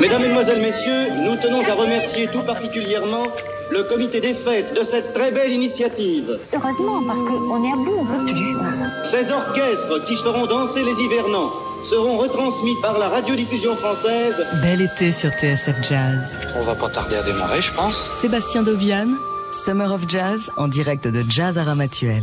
Mesdames, Mesdemoiselles, Messieurs, nous tenons à remercier tout particulièrement le comité des fêtes de cette très belle initiative. Heureusement, parce qu'on est à bout, on peut plus. Ces orchestres qui feront danser les hivernants seront retransmis par la radiodiffusion française. Bel été sur TSF Jazz. On va pas tarder à démarrer, je pense. Sébastien Dovian, Summer of Jazz, en direct de Jazz à Ramatuel.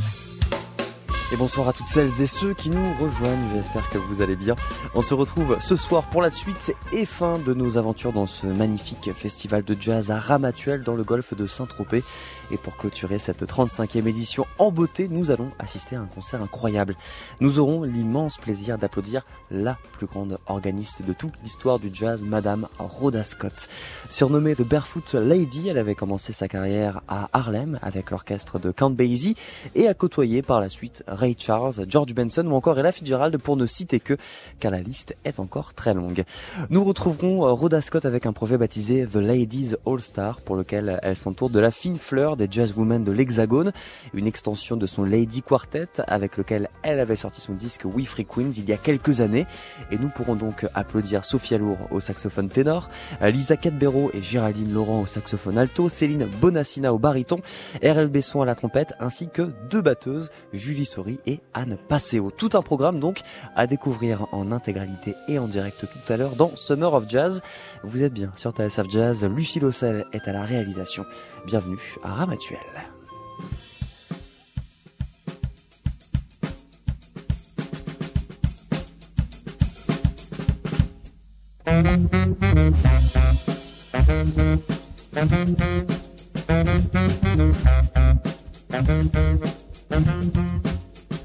Et bonsoir à toutes celles et ceux qui nous rejoignent, j'espère que vous allez bien. On se retrouve ce soir pour la suite et fin de nos aventures dans ce magnifique festival de jazz à Ramatuel dans le golfe de Saint-Tropez. Et pour clôturer cette 35e édition en beauté, nous allons assister à un concert incroyable. Nous aurons l'immense plaisir d'applaudir la plus grande organiste de toute l'histoire du jazz, Madame Rhoda Scott. Surnommée The Barefoot Lady, elle avait commencé sa carrière à Harlem avec l'orchestre de Count Basie et a côtoyé par la suite Ray Charles, George Benson ou encore Ella Fitzgerald pour ne citer que, car la liste est encore très longue. Nous retrouverons euh, Rhoda Scott avec un projet baptisé The Ladies All Star pour lequel elle s'entoure de la fine fleur des jazzwomen de l'Hexagone, une extension de son Lady Quartet avec lequel elle avait sorti son disque We Free Queens il y a quelques années et nous pourrons donc applaudir Sophia Lour au saxophone ténor, Lisa Cadbero et Géraldine Laurent au saxophone alto, Céline Bonassina au baryton, RL Besson à la trompette ainsi que deux batteuses, Julie et Anne Passeo. Tout un programme donc à découvrir en intégralité et en direct tout à l'heure dans Summer of Jazz. Vous êtes bien sur TSF Jazz, Lucie Lossel est à la réalisation. Bienvenue à Ramatuel. Thank.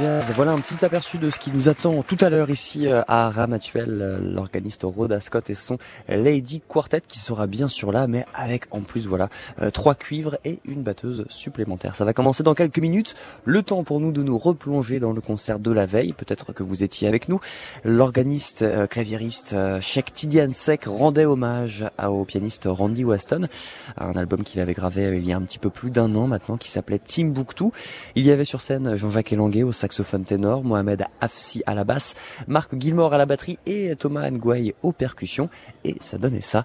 Voilà un petit aperçu de ce qui nous attend tout à l'heure ici euh, à Ramatuel, euh, l'organiste Rhoda Scott et son Lady Quartet qui sera bien sûr là, mais avec en plus voilà euh, trois cuivres et une batteuse supplémentaire. Ça va commencer dans quelques minutes. Le temps pour nous de nous replonger dans le concert de la veille. Peut-être que vous étiez avec nous. L'organiste claviériste Sheikh Tidiane Sek rendait hommage au pianiste Randy Weston, un album qu'il avait gravé il y a un petit peu plus d'un an maintenant qui s'appelait Timbuktu. Il y avait sur scène Jean-Jacques Elanguet au saxophone ténor, Mohamed Afsi à la basse, Marc Gilmore à la batterie et Thomas Nguay aux percussions. Et ça donnait ça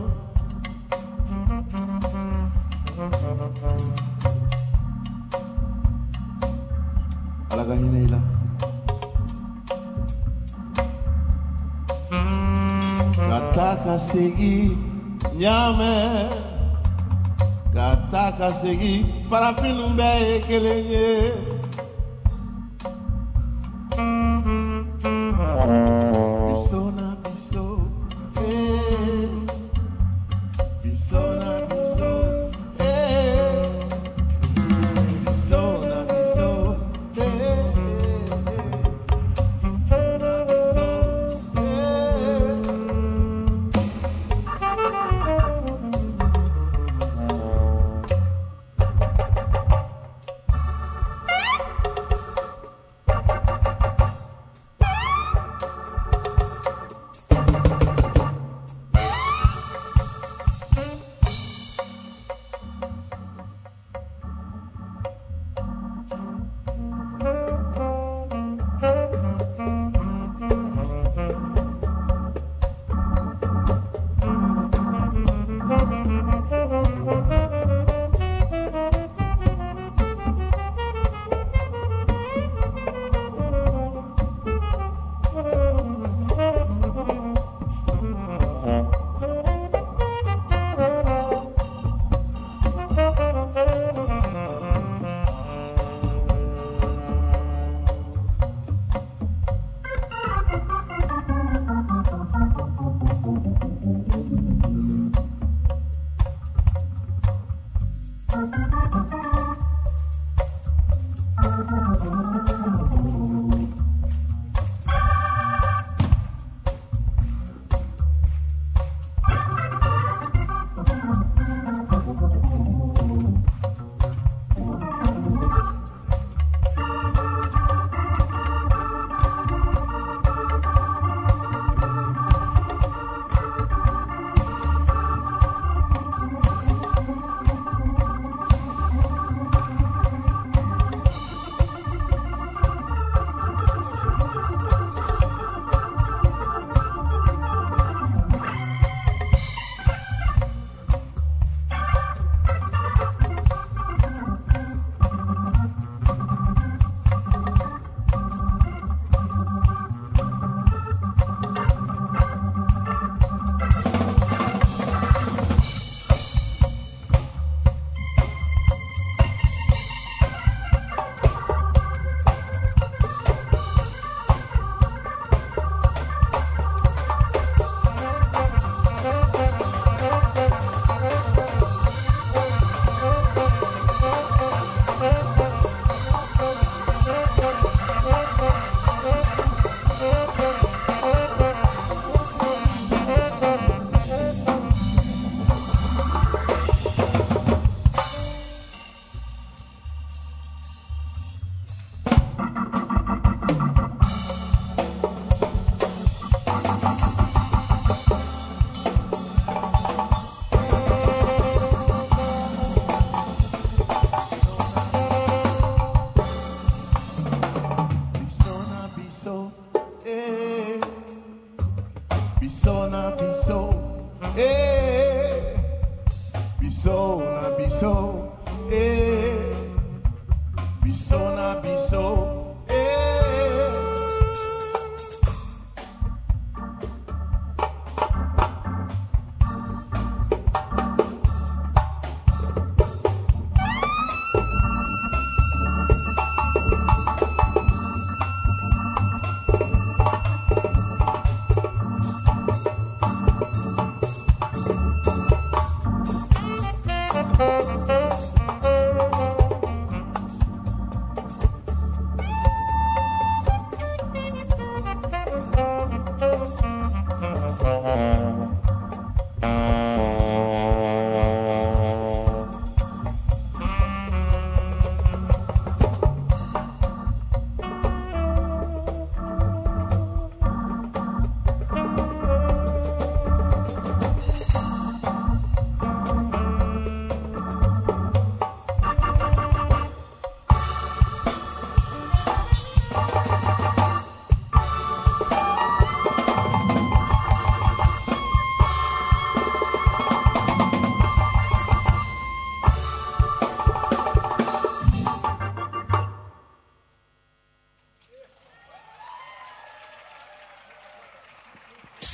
segi ɲaamɛ ka taa ka segi farafinu bɛɛ ye kelen ye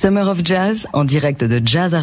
Summer of Jazz en direct de Jazz à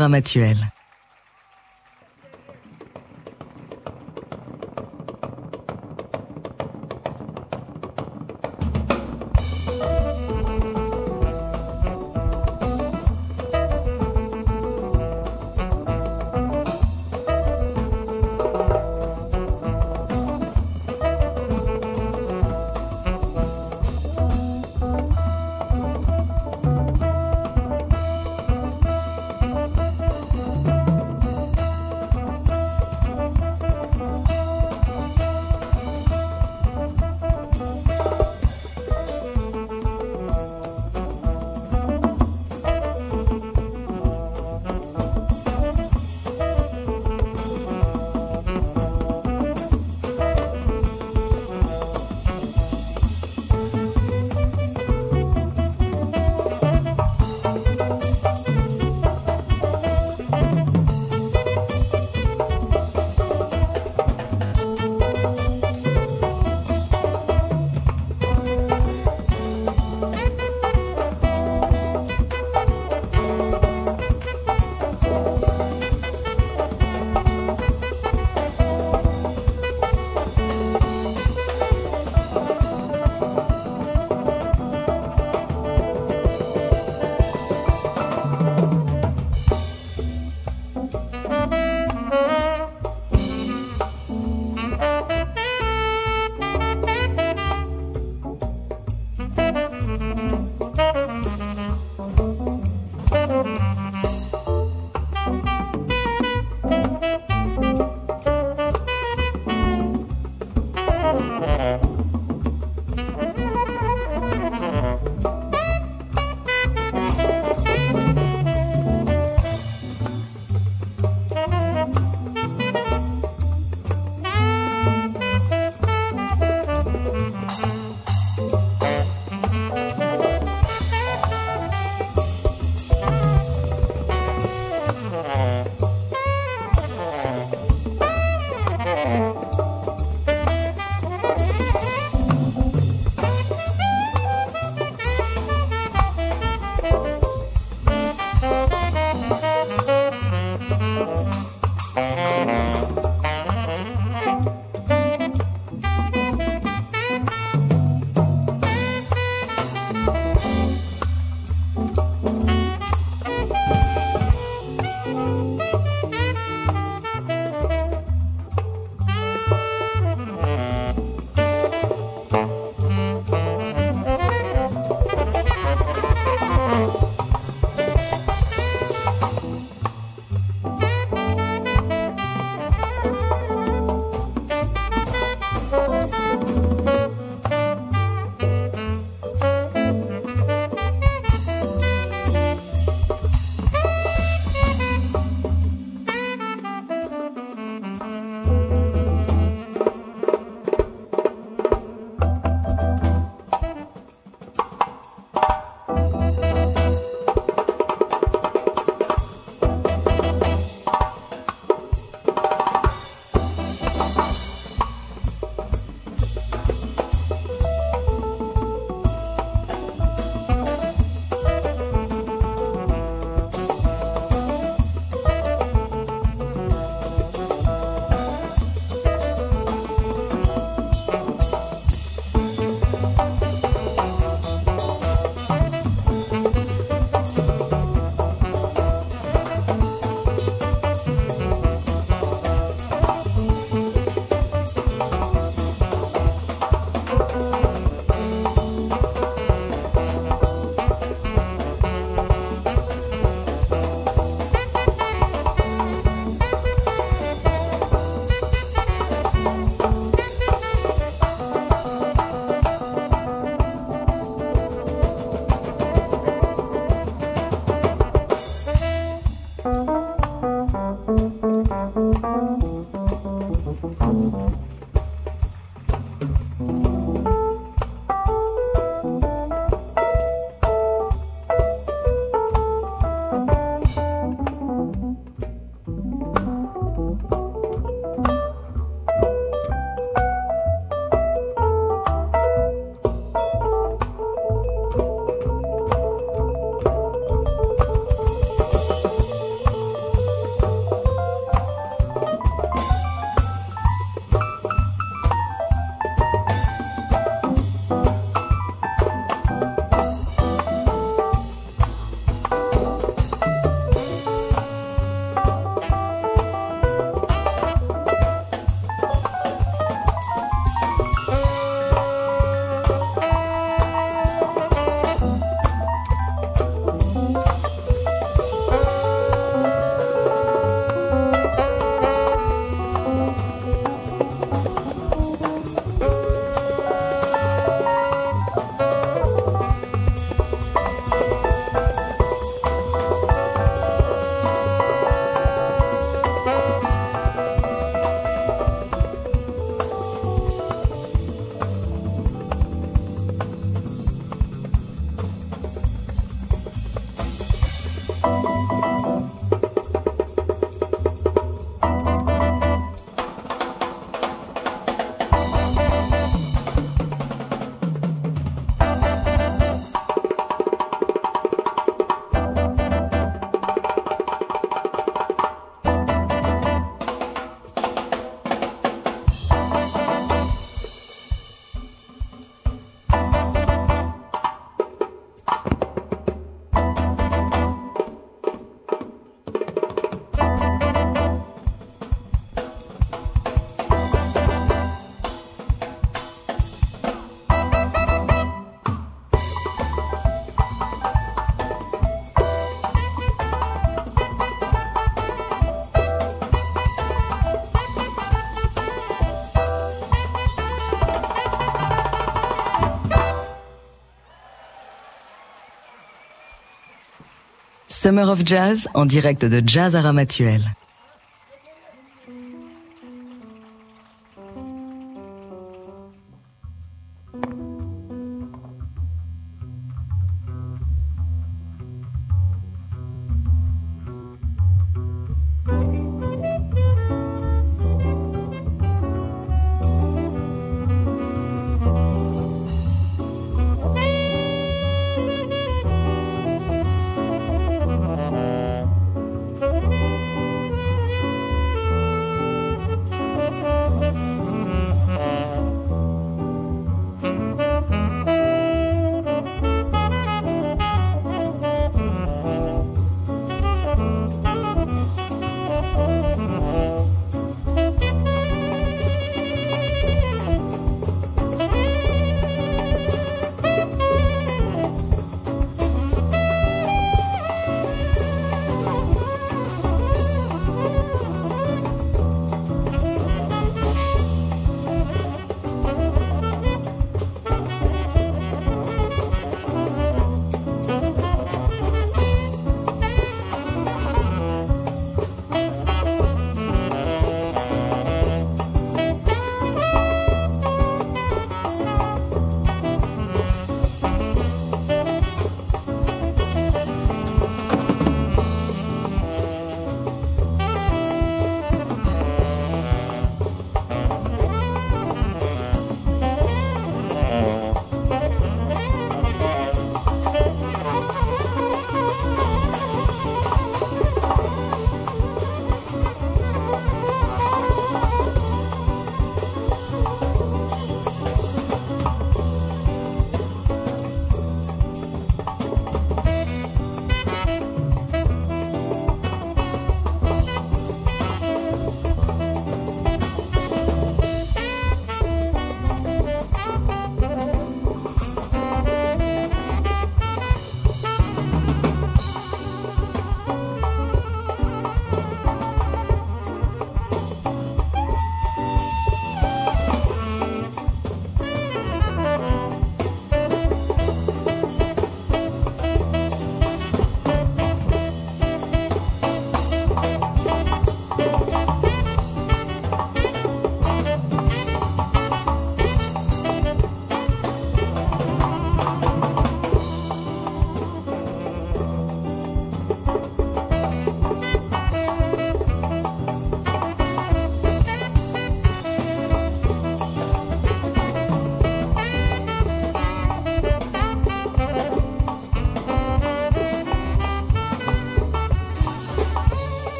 Summer of Jazz en direct de Jazz Aramatuel.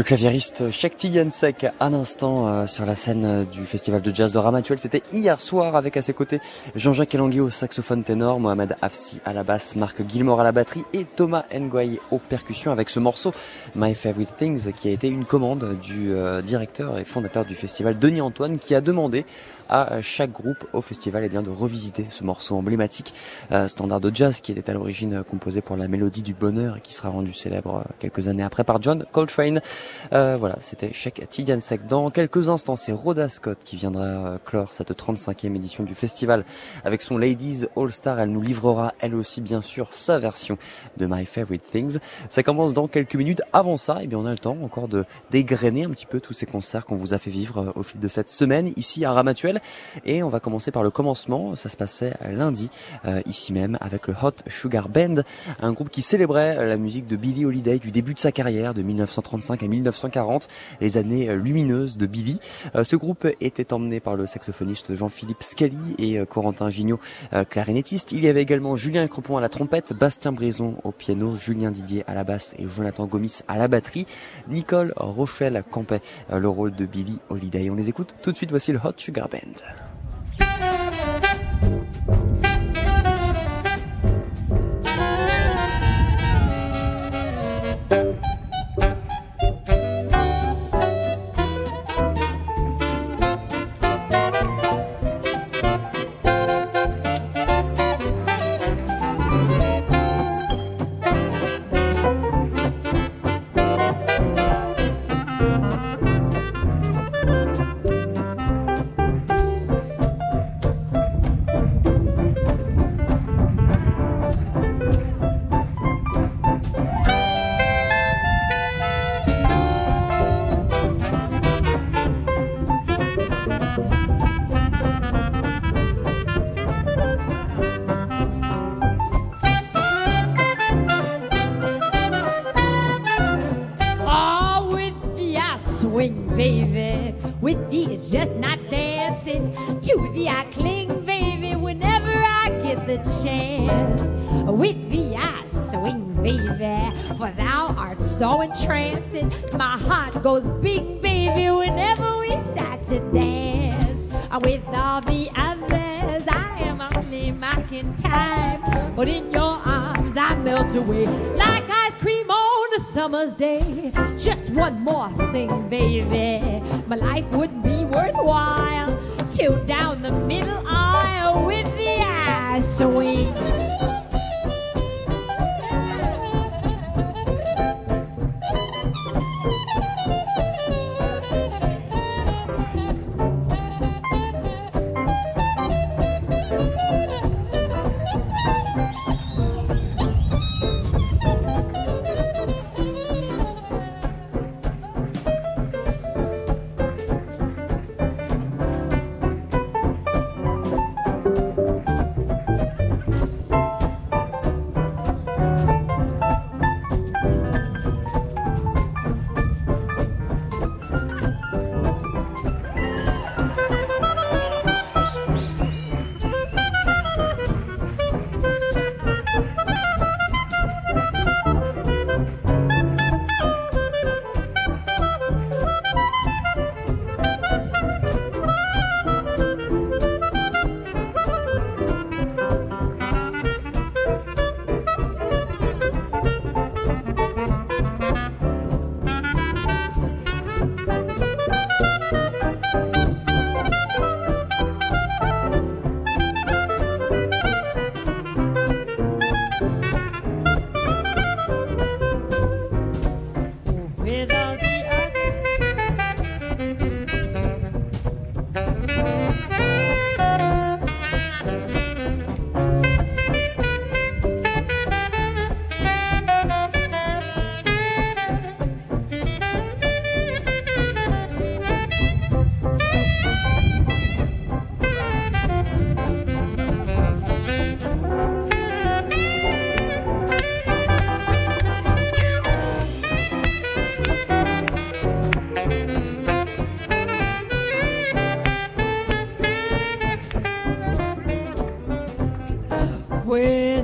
Le claviériste Shakti Yansek à l'instant euh, sur la scène euh, du festival de jazz de Ramatuel. C'était hier soir avec à ses côtés Jean-Jacques Elangui au saxophone ténor, Mohamed Afsi à la basse, Marc Gilmore à la batterie et Thomas Ngoye aux percussions avec ce morceau My Favorite Things qui a été une commande du euh, directeur et fondateur du festival Denis Antoine qui a demandé à chaque groupe au festival eh bien, de revisiter ce morceau emblématique, standard de jazz qui était à l'origine composé pour la mélodie du bonheur et qui sera rendu célèbre quelques années après par John Coltrane. Euh, voilà, c'était Cheikh Tidiane Sek. Dans quelques instants, c'est Rhoda Scott qui viendra euh, clore cette 35e édition du festival avec son Ladies All Star. Elle nous livrera elle aussi bien sûr sa version de My Favorite Things. Ça commence dans quelques minutes. Avant ça, eh bien on a le temps encore de dégrainer un petit peu tous ces concerts qu'on vous a fait vivre euh, au fil de cette semaine ici à Ramatuel. Et on va commencer par le commencement. Ça se passait lundi ici même avec le Hot Sugar Band, un groupe qui célébrait la musique de Billie Holiday du début de sa carrière de 1935 à 1940, les années euh, lumineuses de Billy. Euh, ce groupe était emmené par le saxophoniste Jean-Philippe Scali et euh, Corentin Gignot, clarinettiste. Il y avait également Julien Cropon à la trompette, Bastien Brison au piano, Julien Didier à la basse et Jonathan Gomis à la batterie. Nicole Rochelle campait le rôle de Billy Holiday. On les écoute tout de suite, voici le Hot Sugar Band.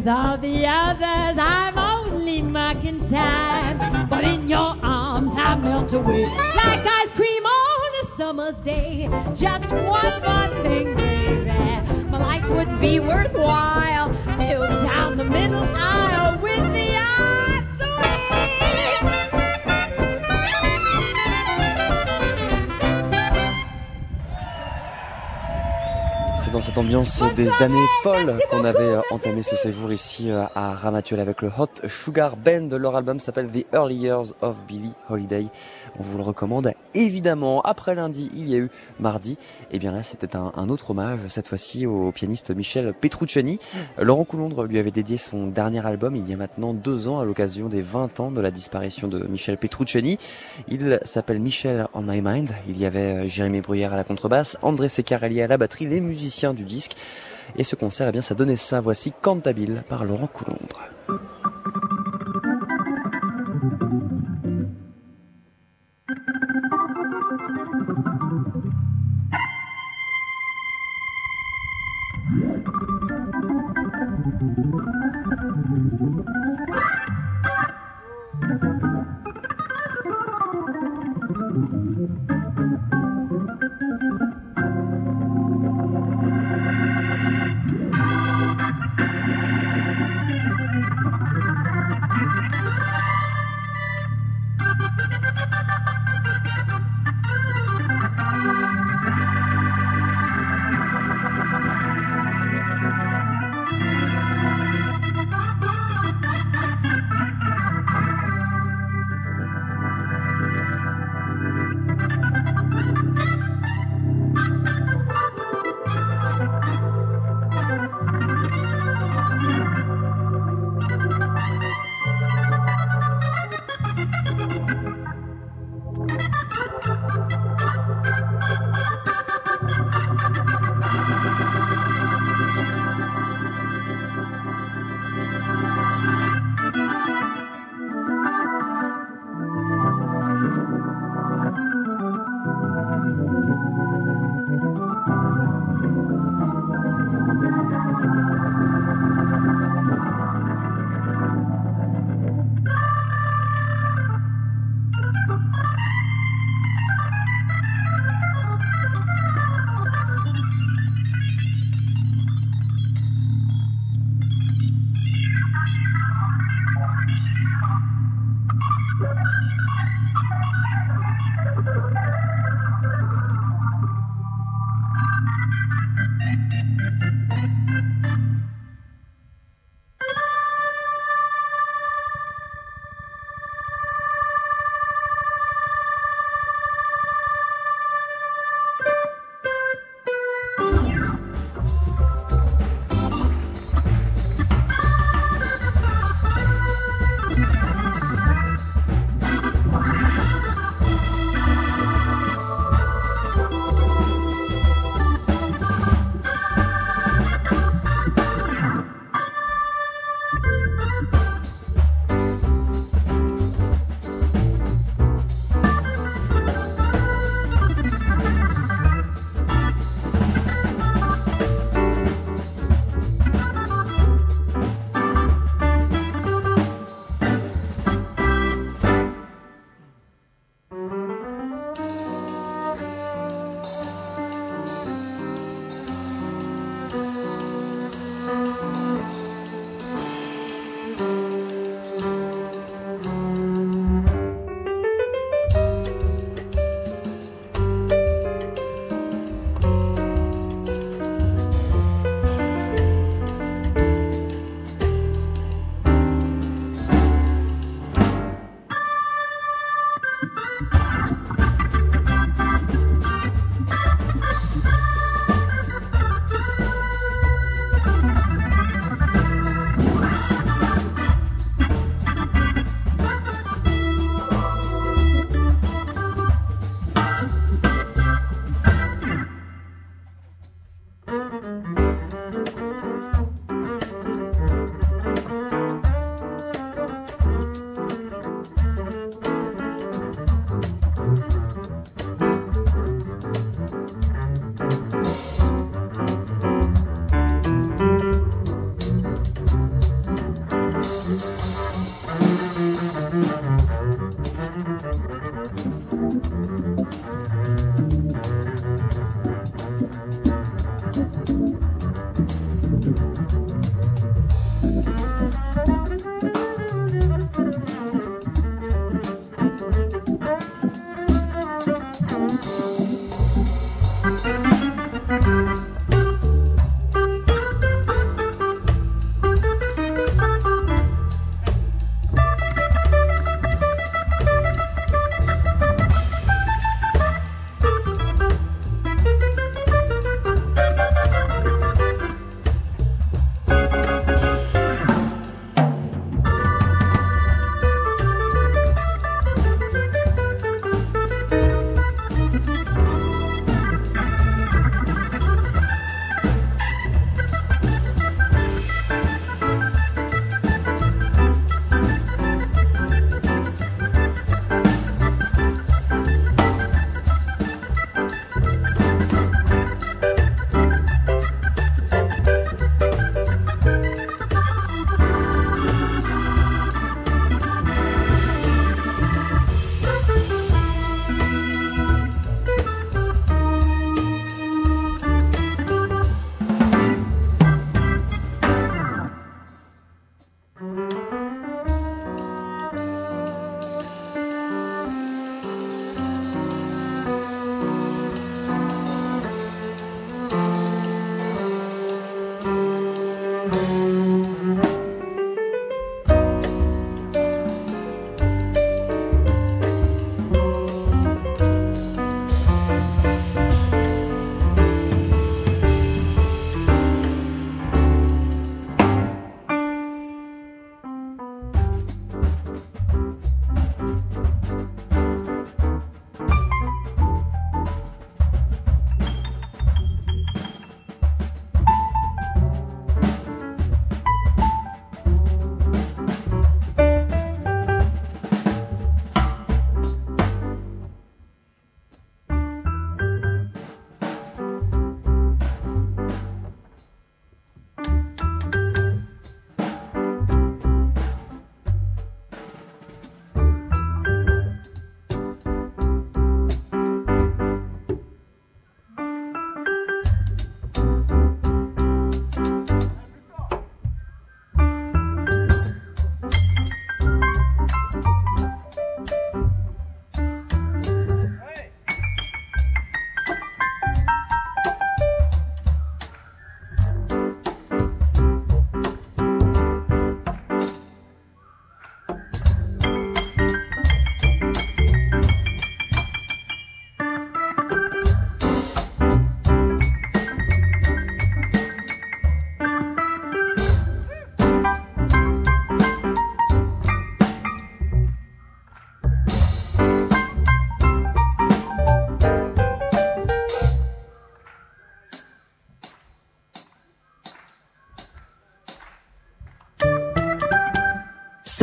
With all the others, I'm only marking time. But in your arms, I melt away like ice cream on a summer's day. Just one more thing, baby, my life would be worthwhile. Cette ambiance des années folles qu'on avait entamé ce séjour ici euh, à Ramatuel avec le Hot Sugar Band. Leur album s'appelle The Early Years of Billie Holiday. On vous le recommande évidemment. Après lundi, il y a eu mardi. Et bien là, c'était un, autre hommage, cette fois-ci au pianiste Michel Petrucciani. Laurent Coulondre lui avait dédié son dernier album il y a maintenant deux ans à l'occasion des 20 ans de la disparition de Michel Petrucciani. Il s'appelle Michel on My Mind. Il y avait Jérémy Bruyère à la contrebasse, André Secarelli à la batterie, les musiciens du disque. Et ce concert, eh bien, ça donnait ça. Voici Cantabile par Laurent Coulondre.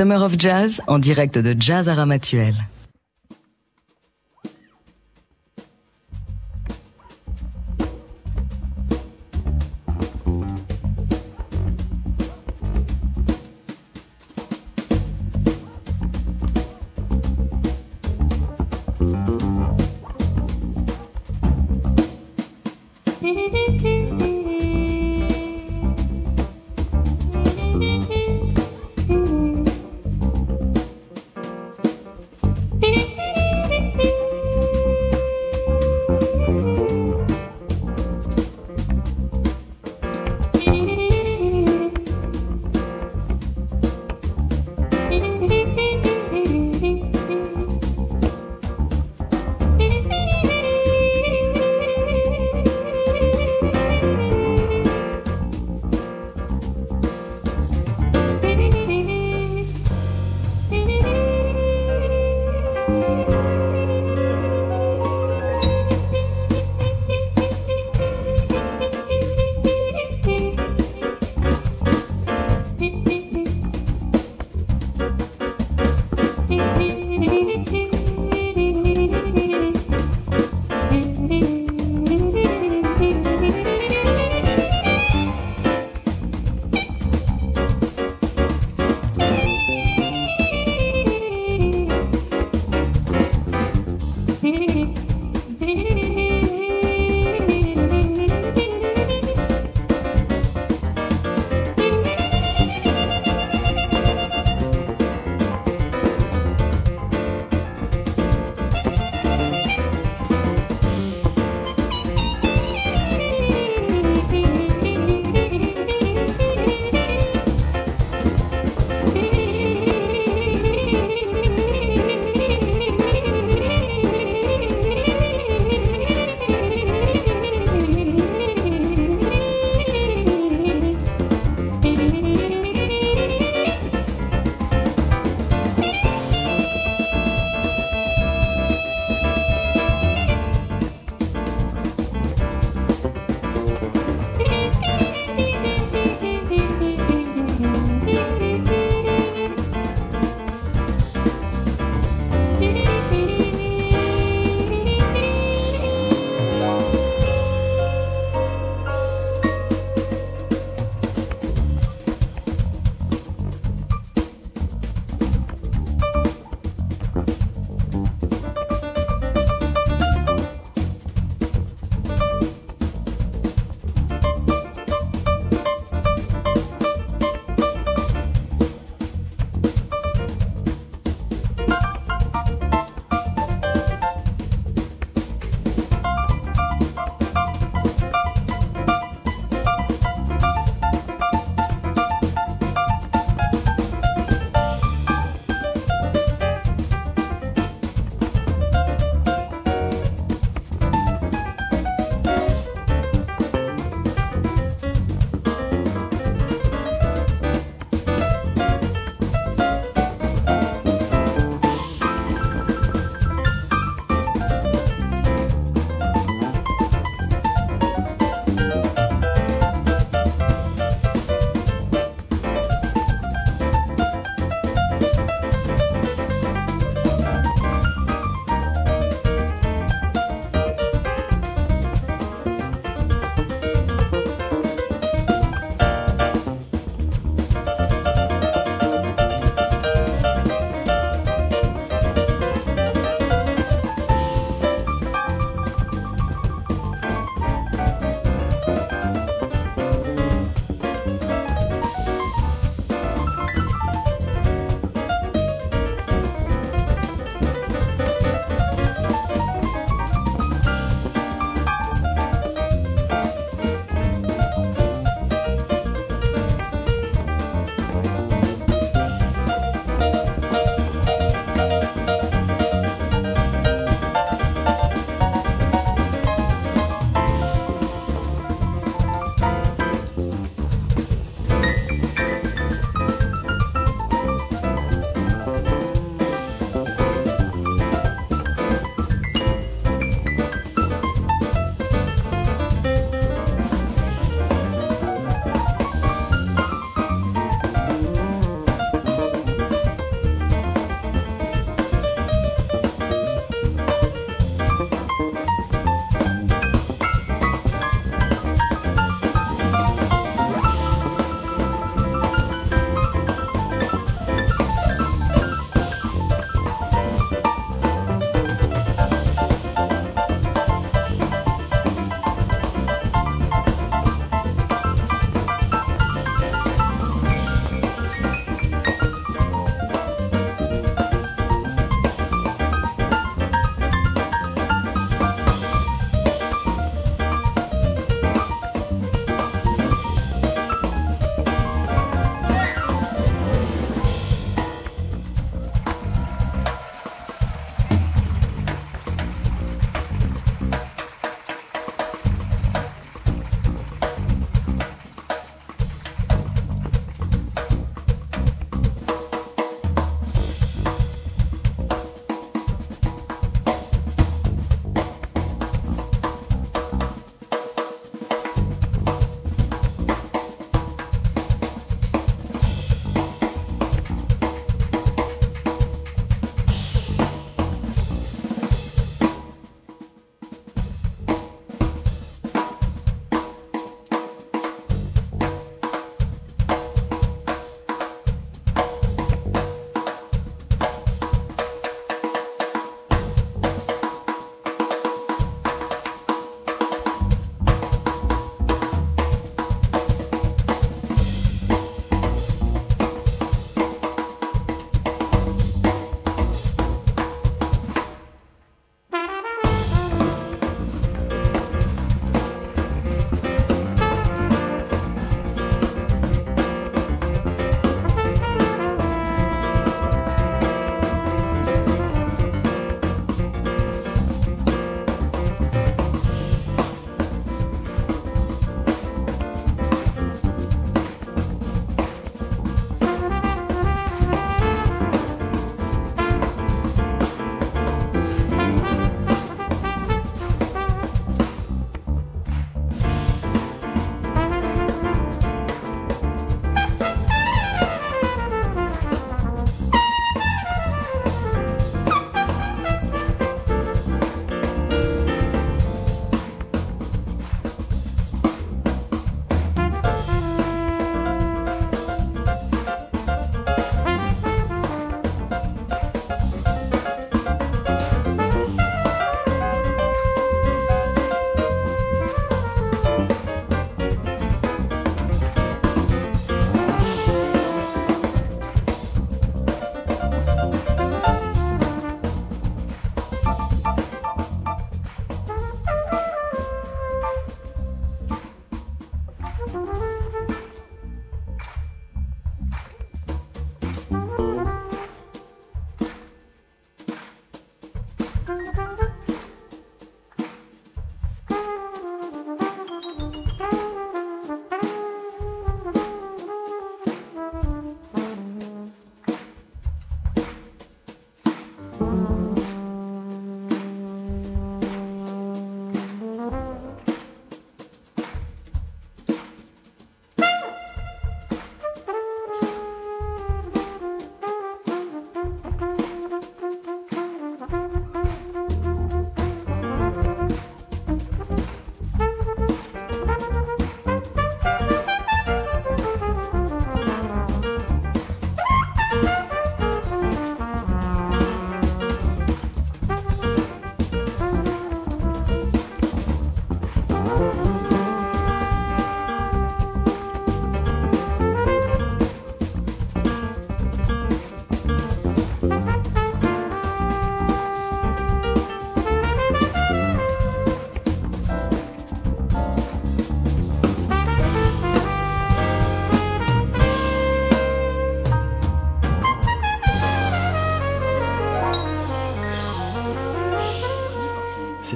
Summer of Jazz en direct de Jazz à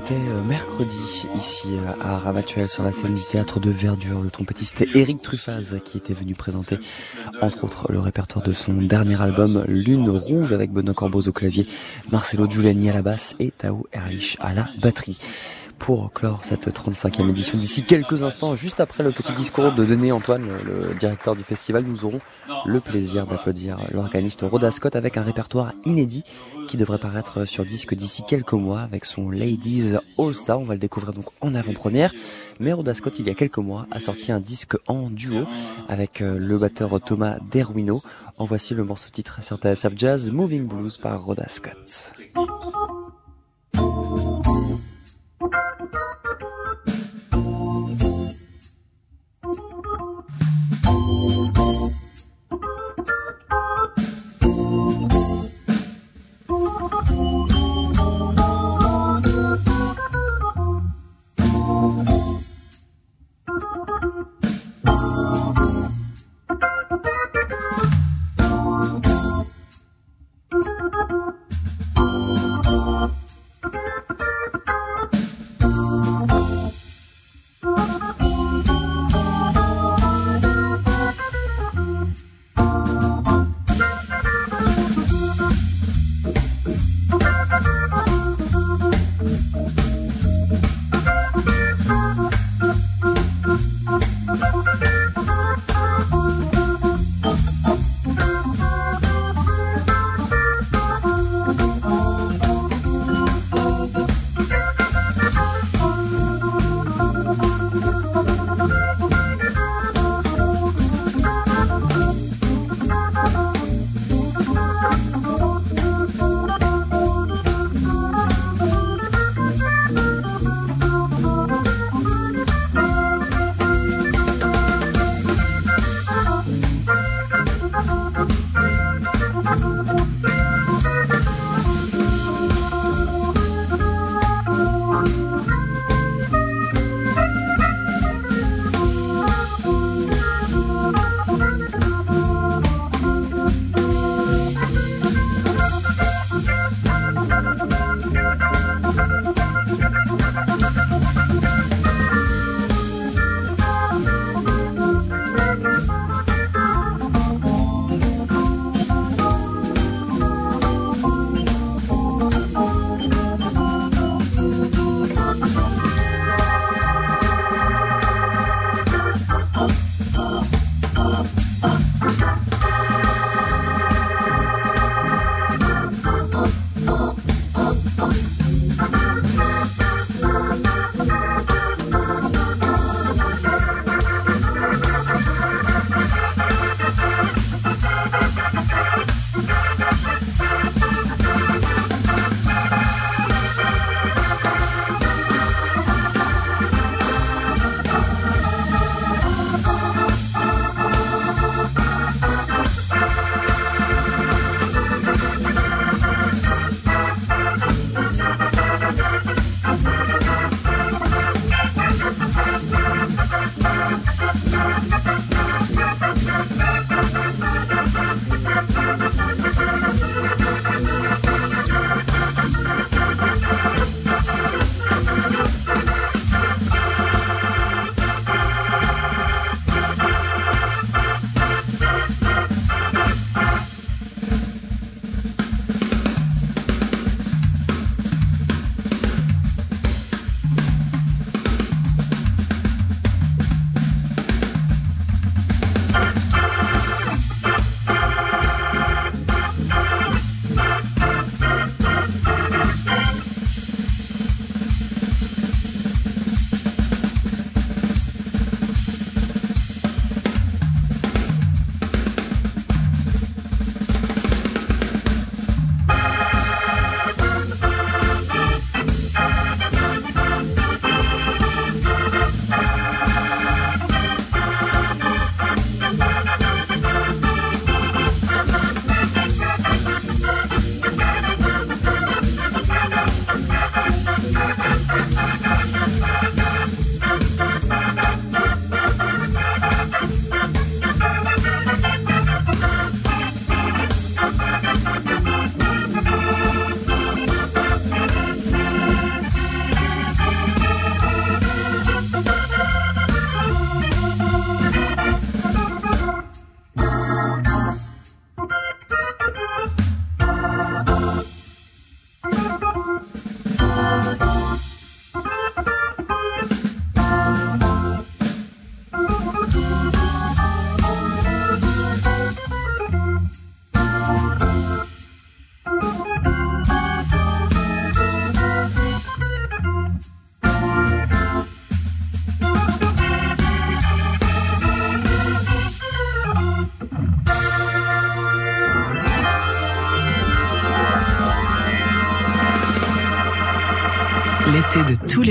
c'était euh, mercredi ici euh, à Ramatuel sur la scène du théâtre de Verdure. Le trompettiste Eric Truffaz qui était venu présenter entre autres le répertoire de son dernier album Lune Rouge avec Benoît Corboz au clavier, Marcelo Giuliani à la basse et Tao Erlich à la batterie pour clore cette 35e édition. D'ici quelques instants, juste après le petit discours de Denis Antoine, le directeur du festival, nous aurons le plaisir d'applaudir l'organiste Rhoda Scott avec un répertoire inédit qui devrait paraître sur disque d'ici quelques mois avec son Ladies All Star. On va le découvrir donc en avant-première. Mais Rhoda Scott, il y a quelques mois, a sorti un disque en duo avec euh, le batteur Thomas Derwino. En voici le morceau titre sur TSF Jazz, Moving Blues par Rhoda Scott. Thank you.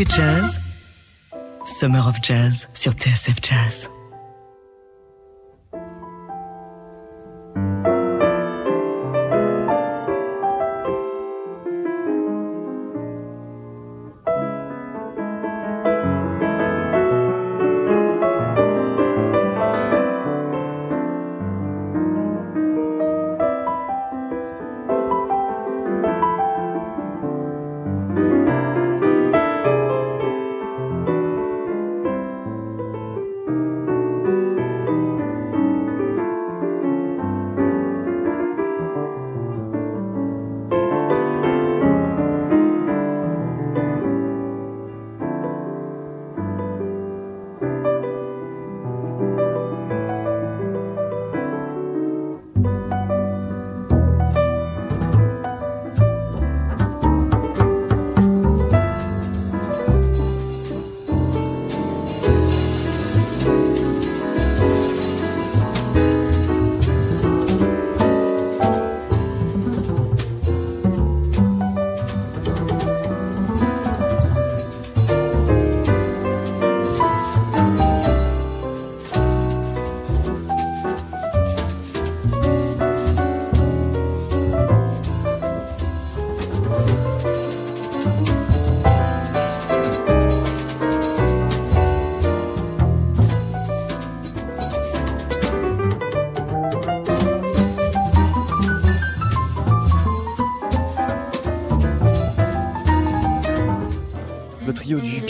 Jazz. Summer of Jazz sur TSF Jazz.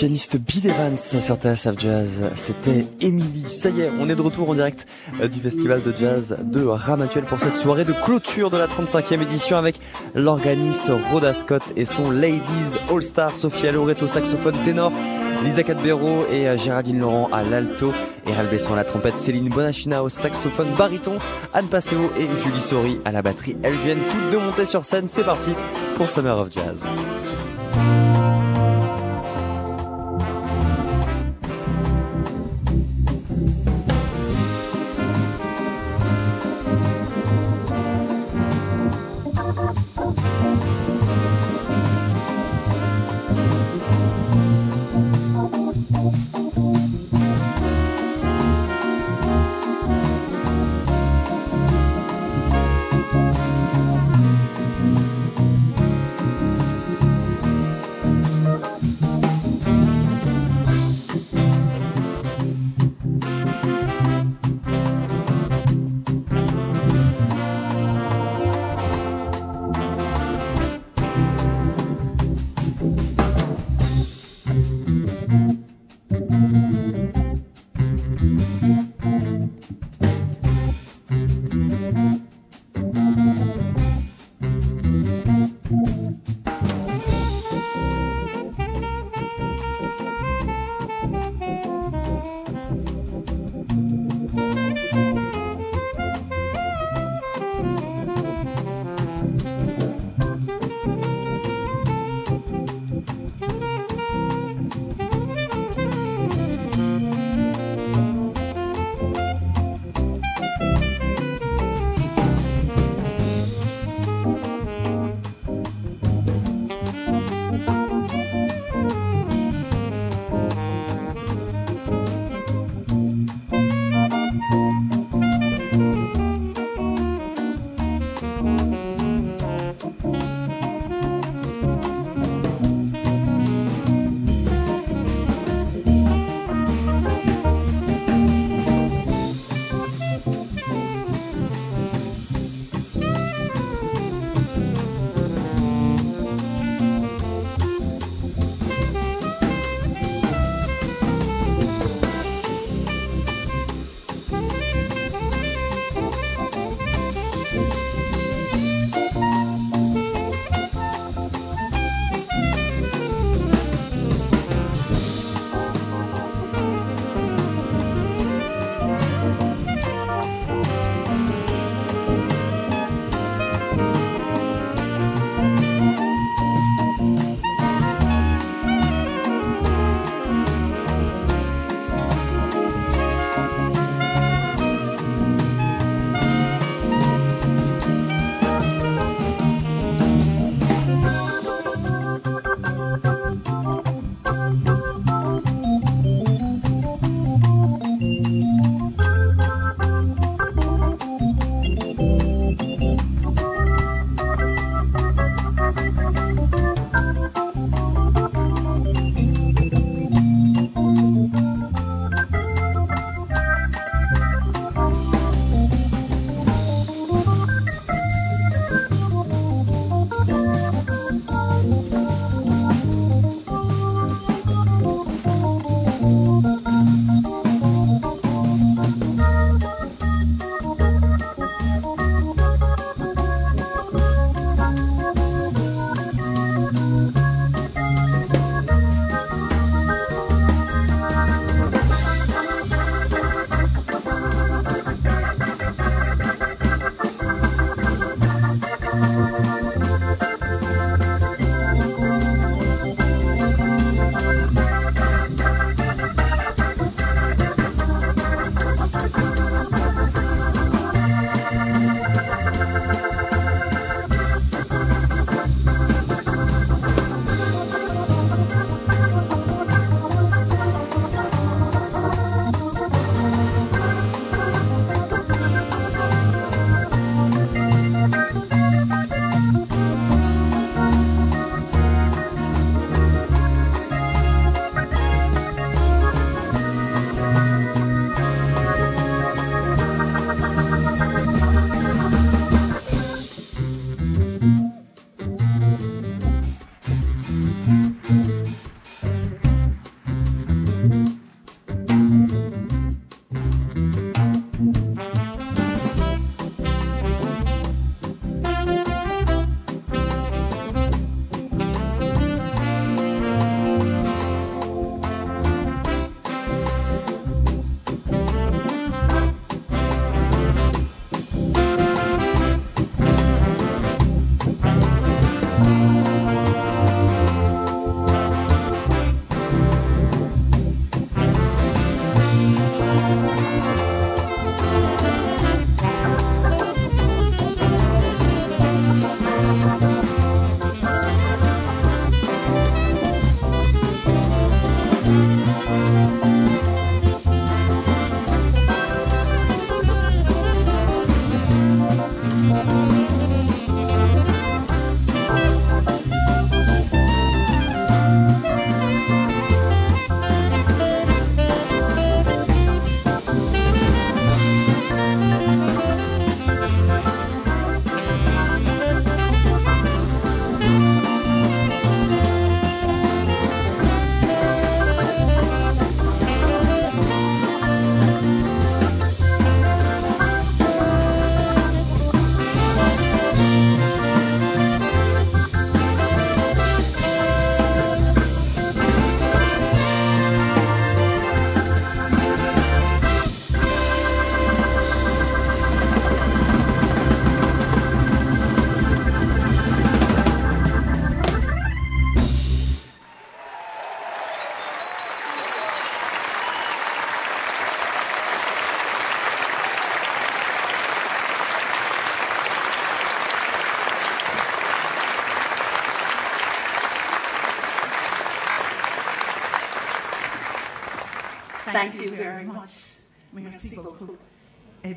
Pianiste Bill Evans sur TSF Jazz. C'était Emily. Ça y est, on est de retour en direct euh, du festival de jazz de Ramatuel pour cette soirée de clôture de la 35e édition avec l'organiste Rhoda Scott et son Ladies All Star, Sophia Loreto saxophone ténor, Lisa Cadbero et euh, Géraldine Laurent à l'alto et Besson à la trompette, Céline Bonachina au saxophone baryton, Anne Passeo et Julie Sori à la batterie. Elles viennent toutes de monter sur scène. C'est parti pour Summer of Jazz.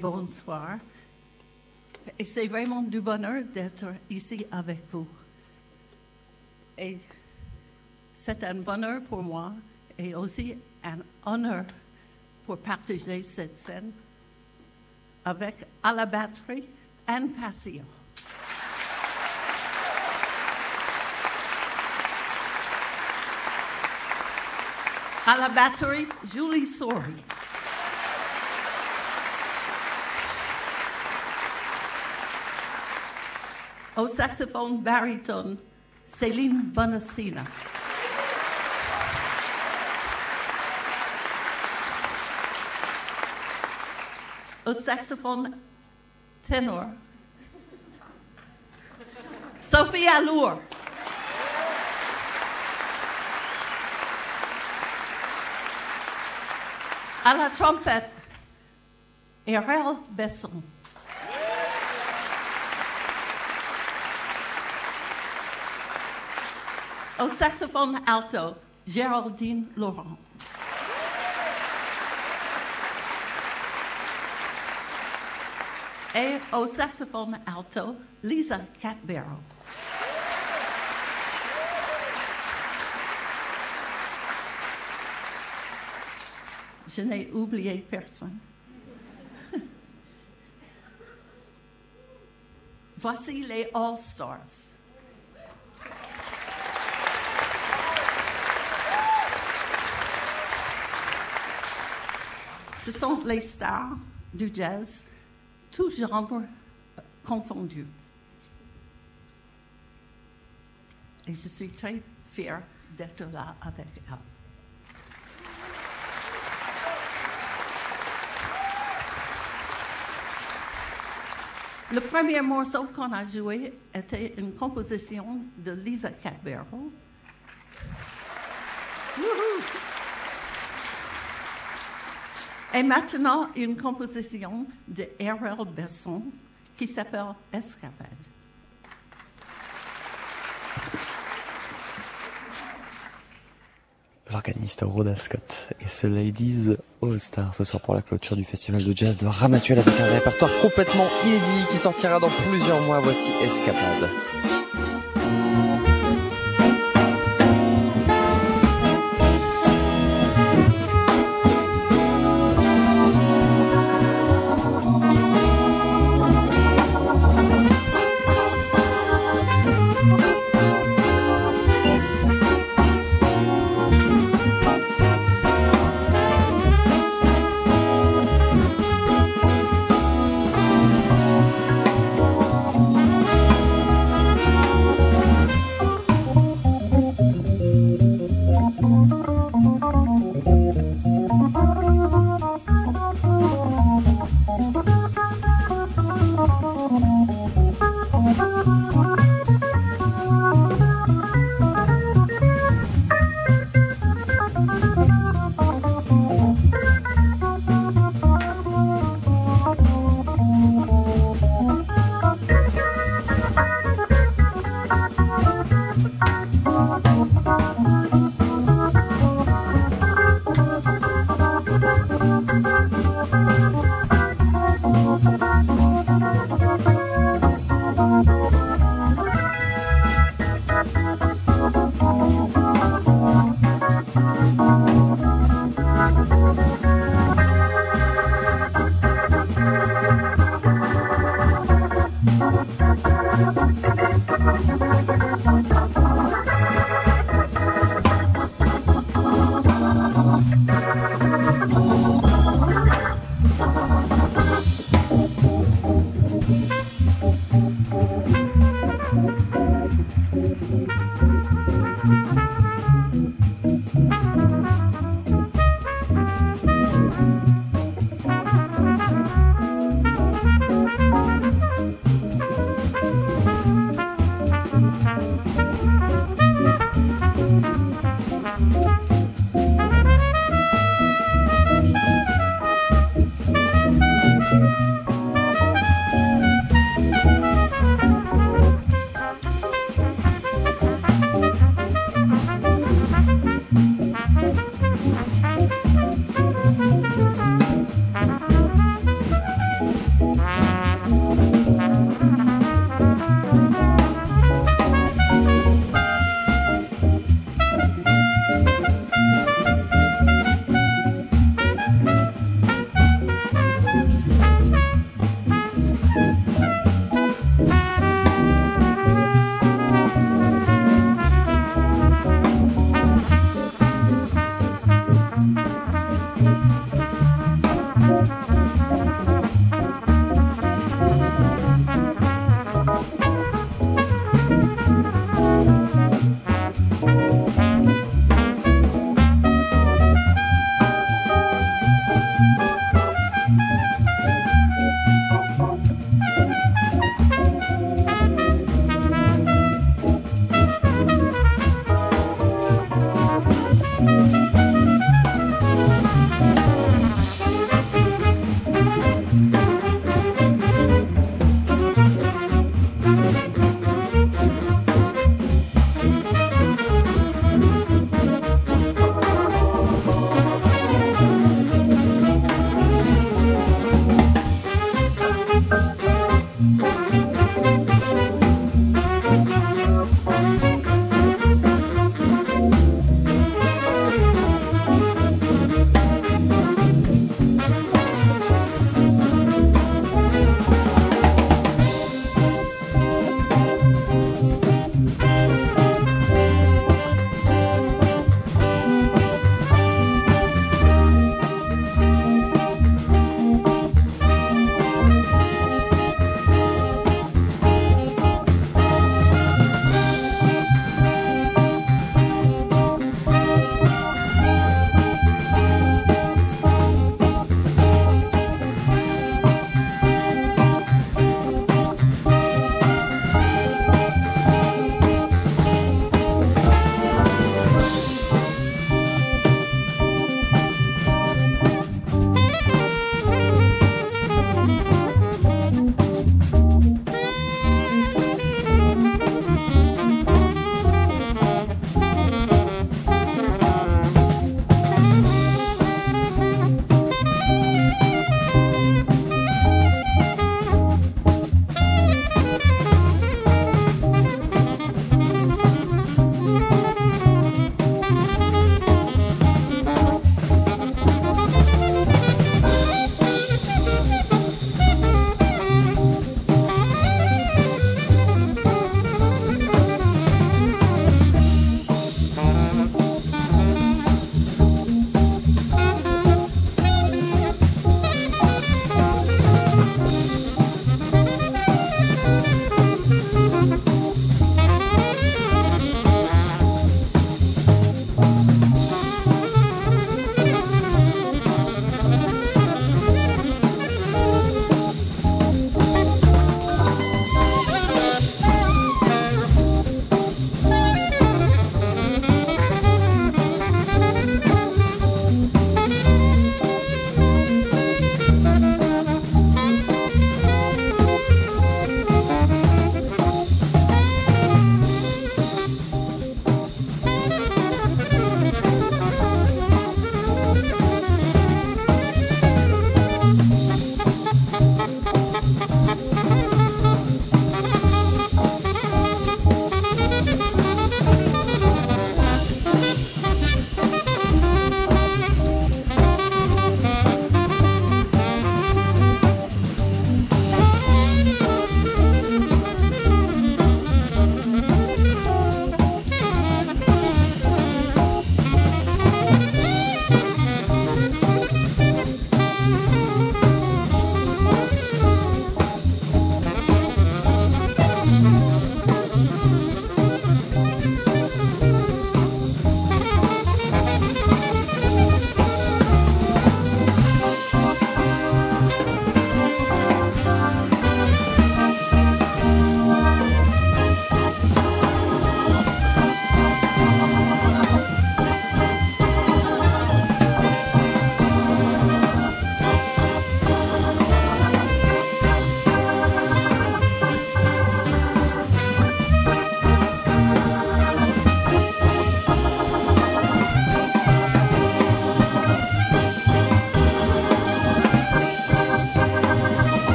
Bonsoir. C'est vraiment du bonheur d'être ici avec vous. C'est un bonheur pour moi et aussi un honneur pour partager cette scène avec à la batterie Anne Passion. Julie Sori. Au saxophone baritone, Céline Bonacina. Au saxophone ténor, Sophie Allour. À la trompette, Erel Besson. Au saxophone alto, Géraldine Laurent. Et au saxophone alto, Lisa Catbarrow. Je n'ai oublié personne. Voici les All-Stars. Ce sont les stars du jazz, tous genres confondus. Et je suis très fière d'être là avec elles. Le premier morceau qu'on a joué était une composition de Lisa Cadbarrow. Et maintenant, une composition de R.L. Besson qui s'appelle Escapade. L'organiste Rhoda Scott et ce Ladies All Star ce soir pour la clôture du festival de jazz de Ramatuel avec un répertoire complètement inédit qui sortira dans plusieurs mois. Voici Escapade.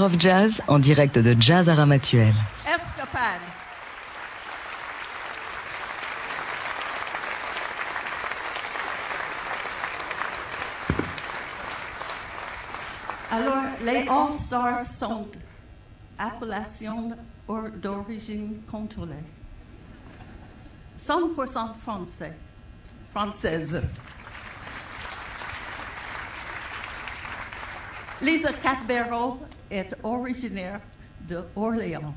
Of Jazz en direct de Jazz à Ramatuel. Escapade. Alors, les All-Stars sont appellations or- d'origine contrôlée. 100% français, française. Lisa Catbero est originaire de Orléans.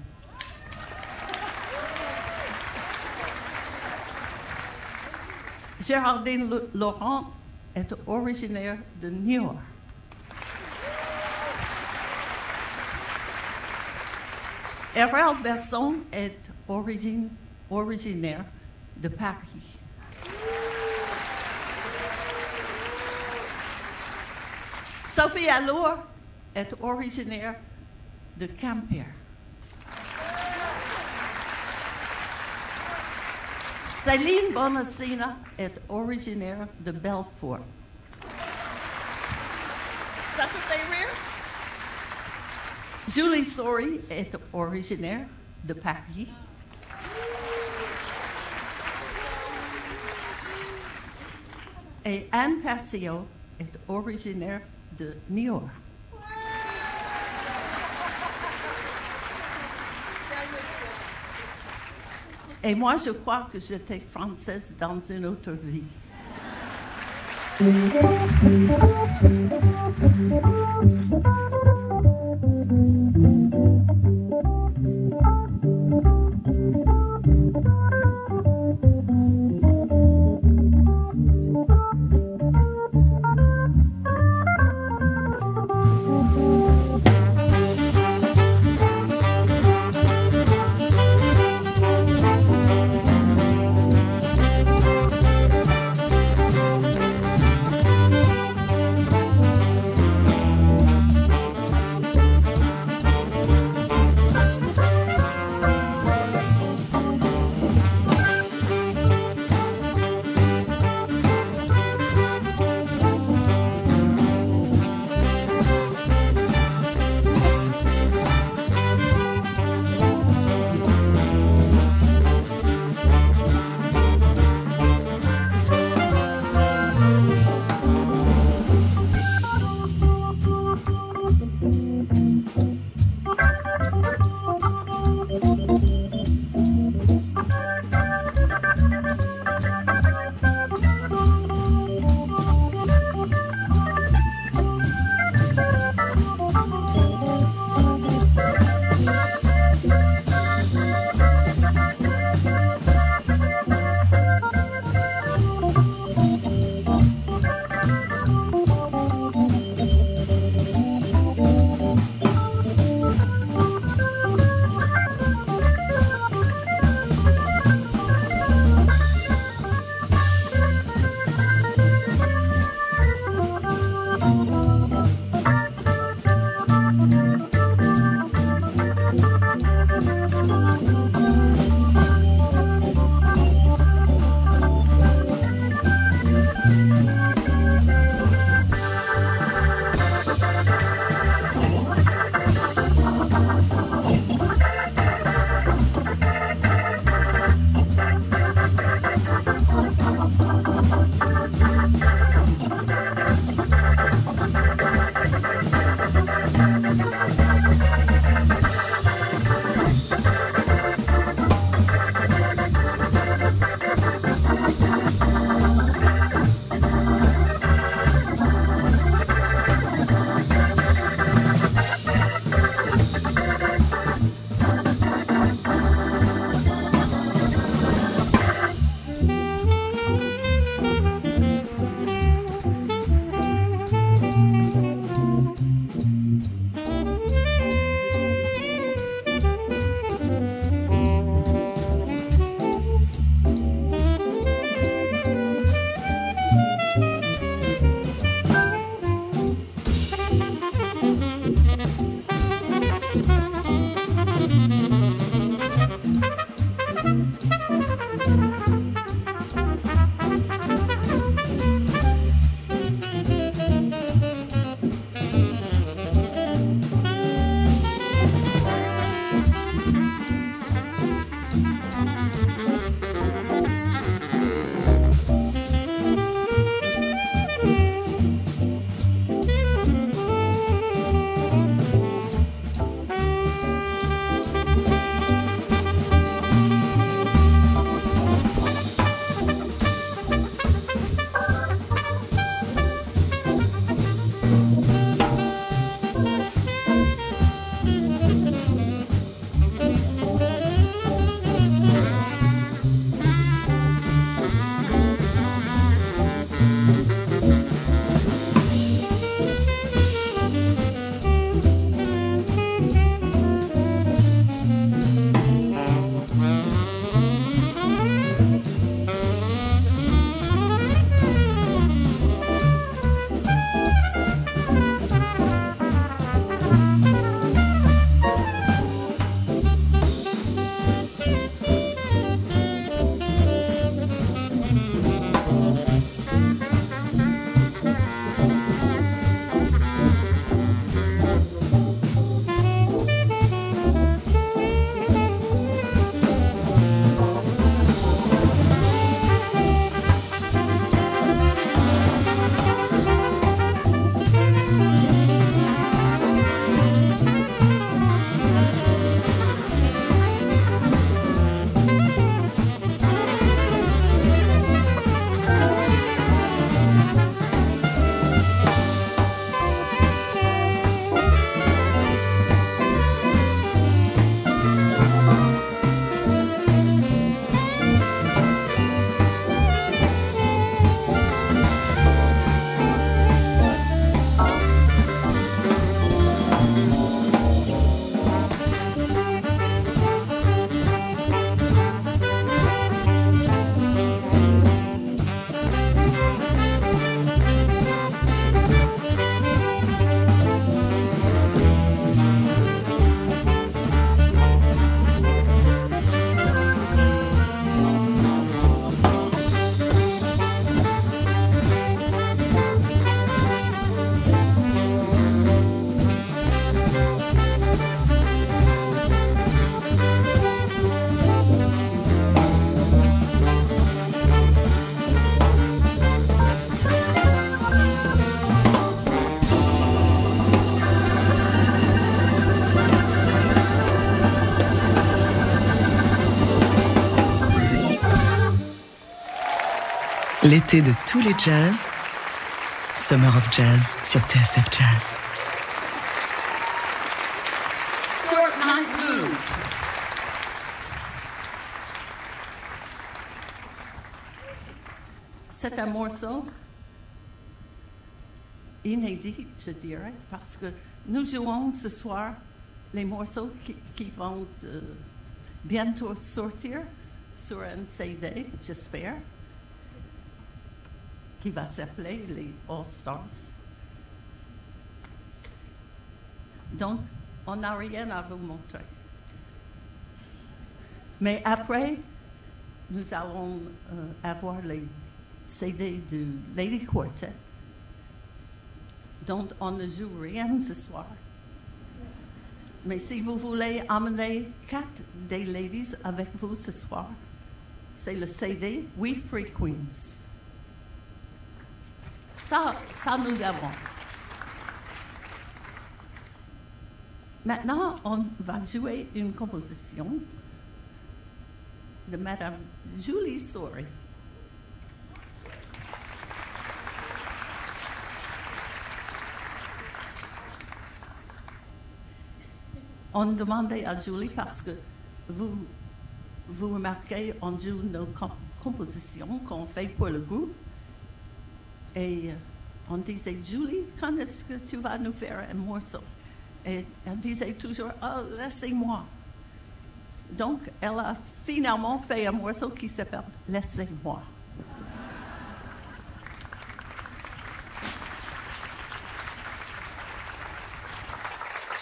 Géraldine Le- Laurent est originaire de York. Errol Besson est origine- originaire de Paris. Sophie Allour est originaire de Quimper. Céline Bonacina est originaire de Belfort. Ça te fait rire? Julie Sori est originaire de Paris. Et Anne Passio est originaire de New York. Et moi, je crois que j'étais française dans une autre vie. Mm-hmm. L'été de tous les jazz. Summer of Jazz sur TSF Jazz. C'est un morceau inédit, je dirais, parce que nous jouons ce soir les morceaux qui, qui vont euh, bientôt sortir sur un CD, j'espère, qui va s'appeler les All Stars. Donc, on n'a rien à vous montrer. Mais après, nous allons euh, avoir les CD du Lady Quartet, dont on ne joue rien ce soir. Mais si vous voulez amener quatre des ladies avec vous ce soir, c'est le CD We Free Queens. Ça, ça nous avons. Maintenant, on va jouer une composition de Madame Julie Sorry. On demandait à Julie parce que vous, remarquez, on joue nos com- compositions qu'on fait pour le groupe. Et euh, on disait, Julie, quand est-ce que tu vas nous faire un morceau? Et elle disait toujours, oh, laissez-moi. Donc, elle a finalement fait un morceau qui s'appelle Laissez-moi.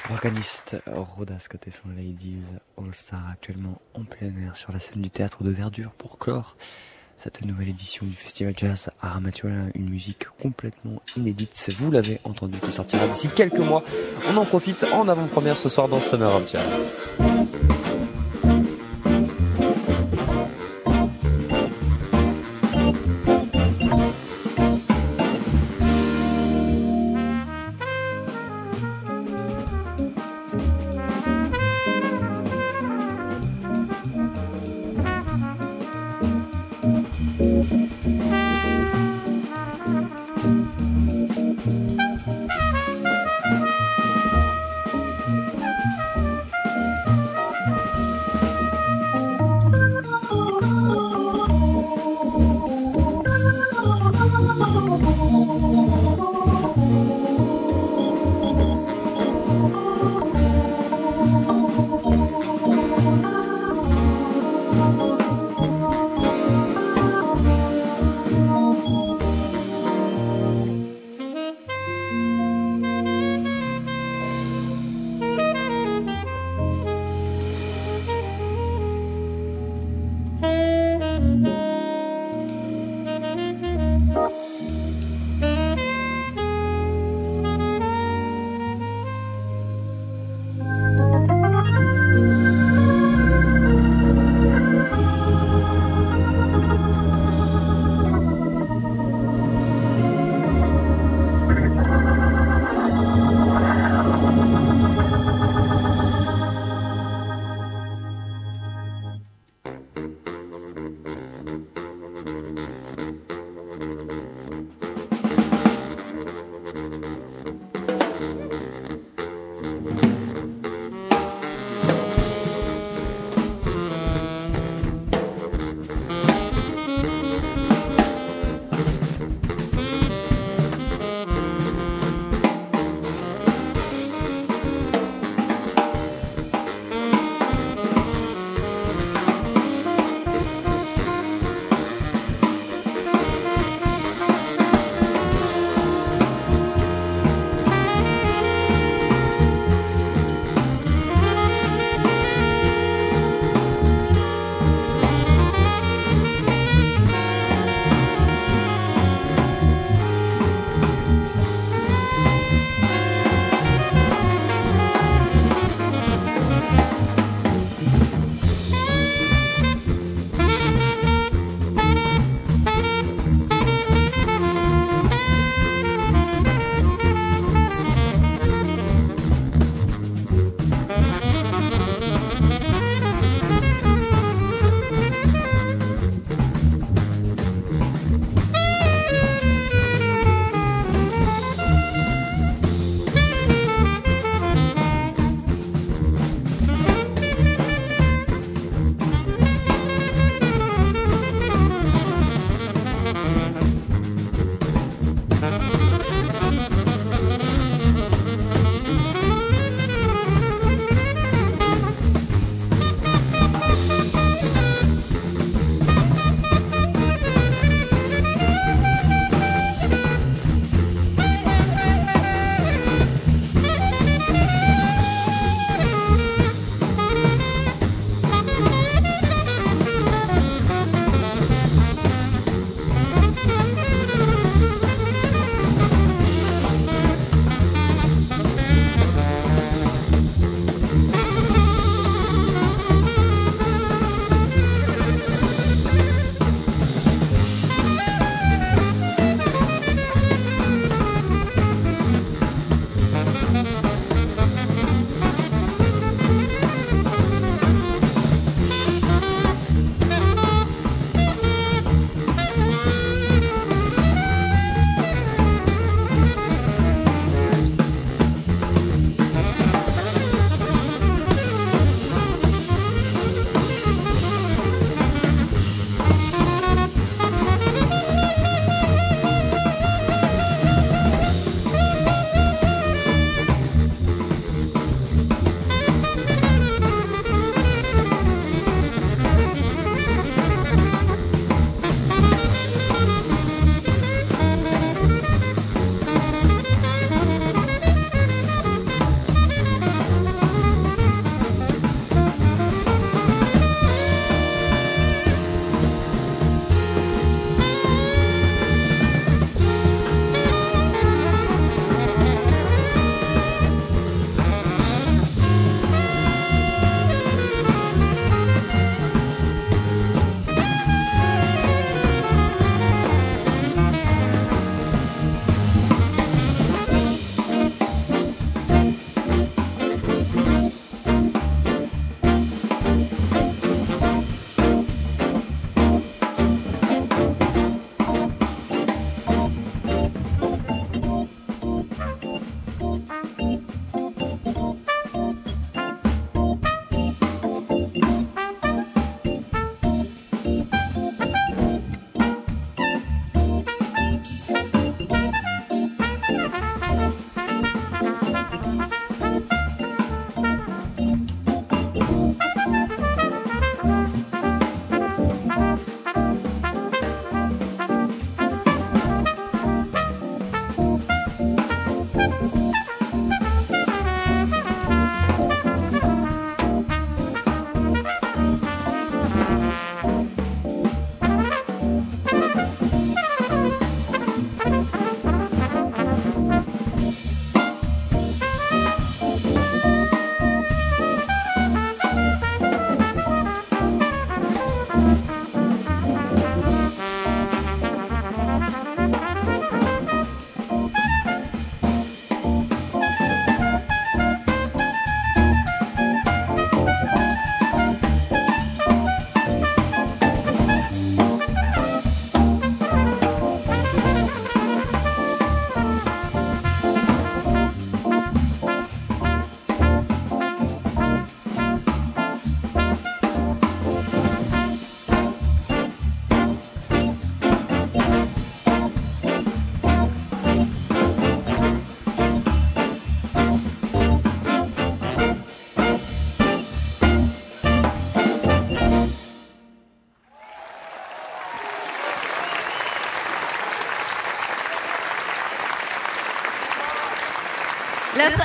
L'organiste Rhoda Scott et son Ladies All Star actuellement en plein air sur la scène du théâtre de Verdure pour clore cette nouvelle édition du Festival Jazz à une musique complètement inédite. Vous l'avez entendu qui sortira d'ici quelques mois. On en profite en avant-première ce soir dans Summer of Jazz.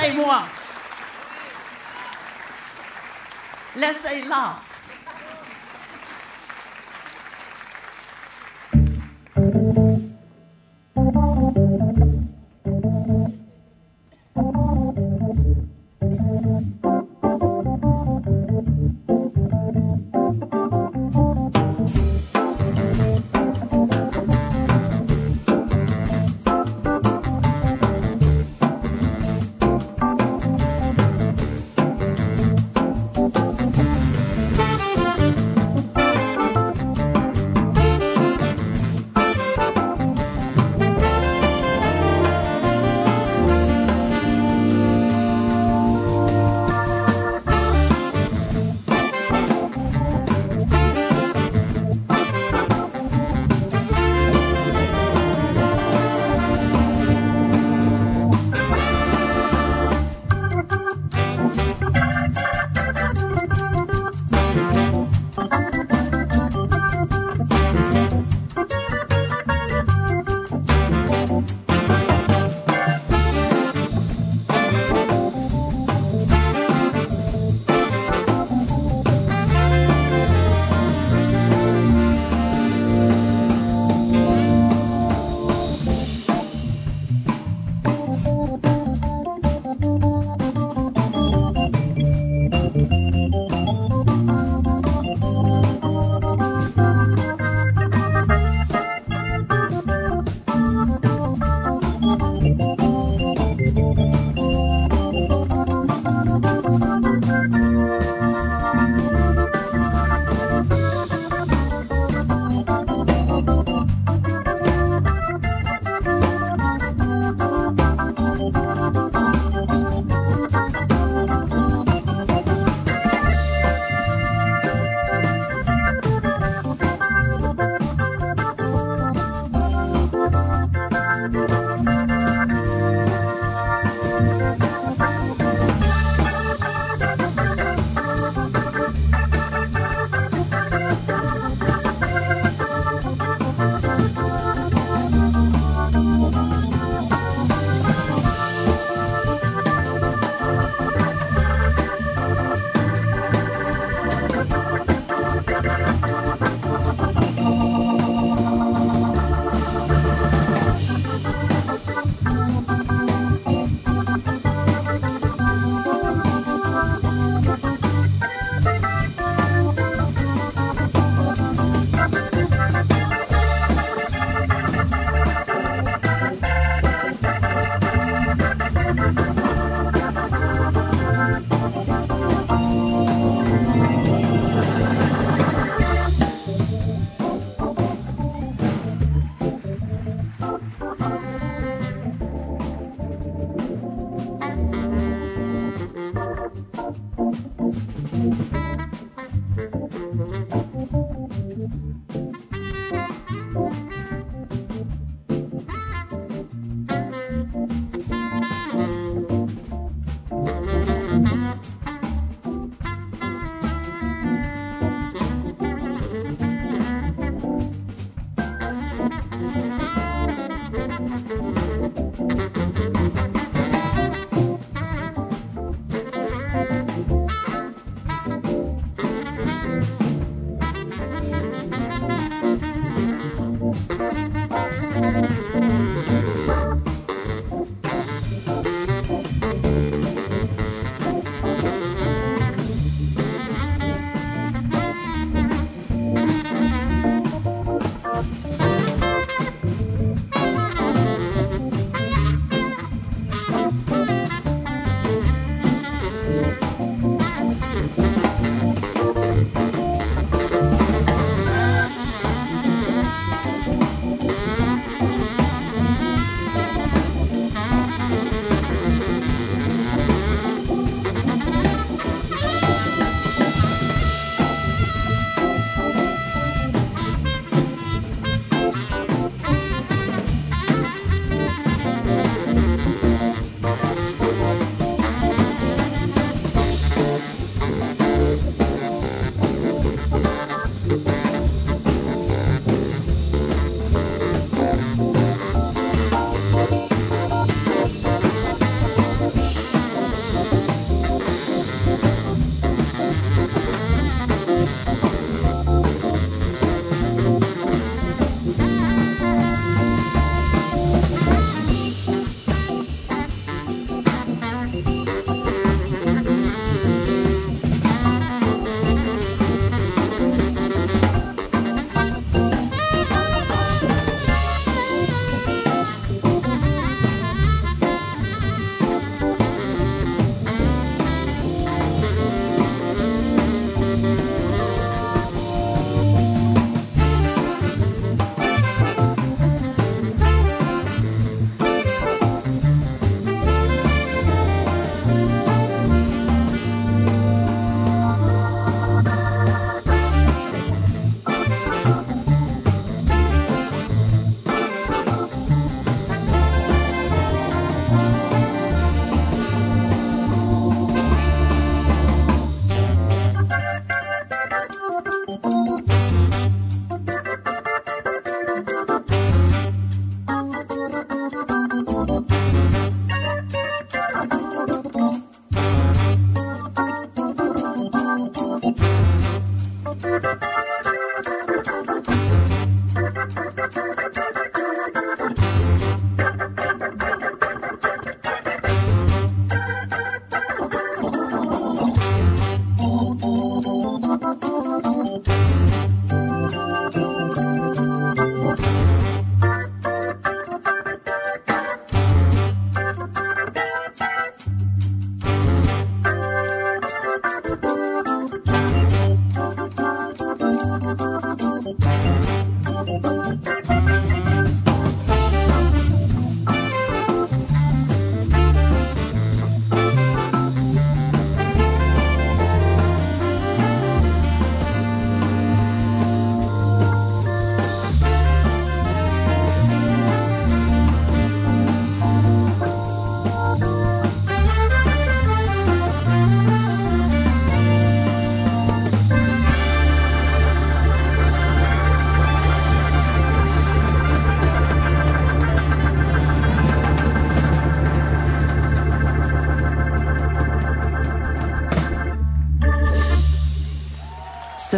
Laissez-moi. Laissez-la.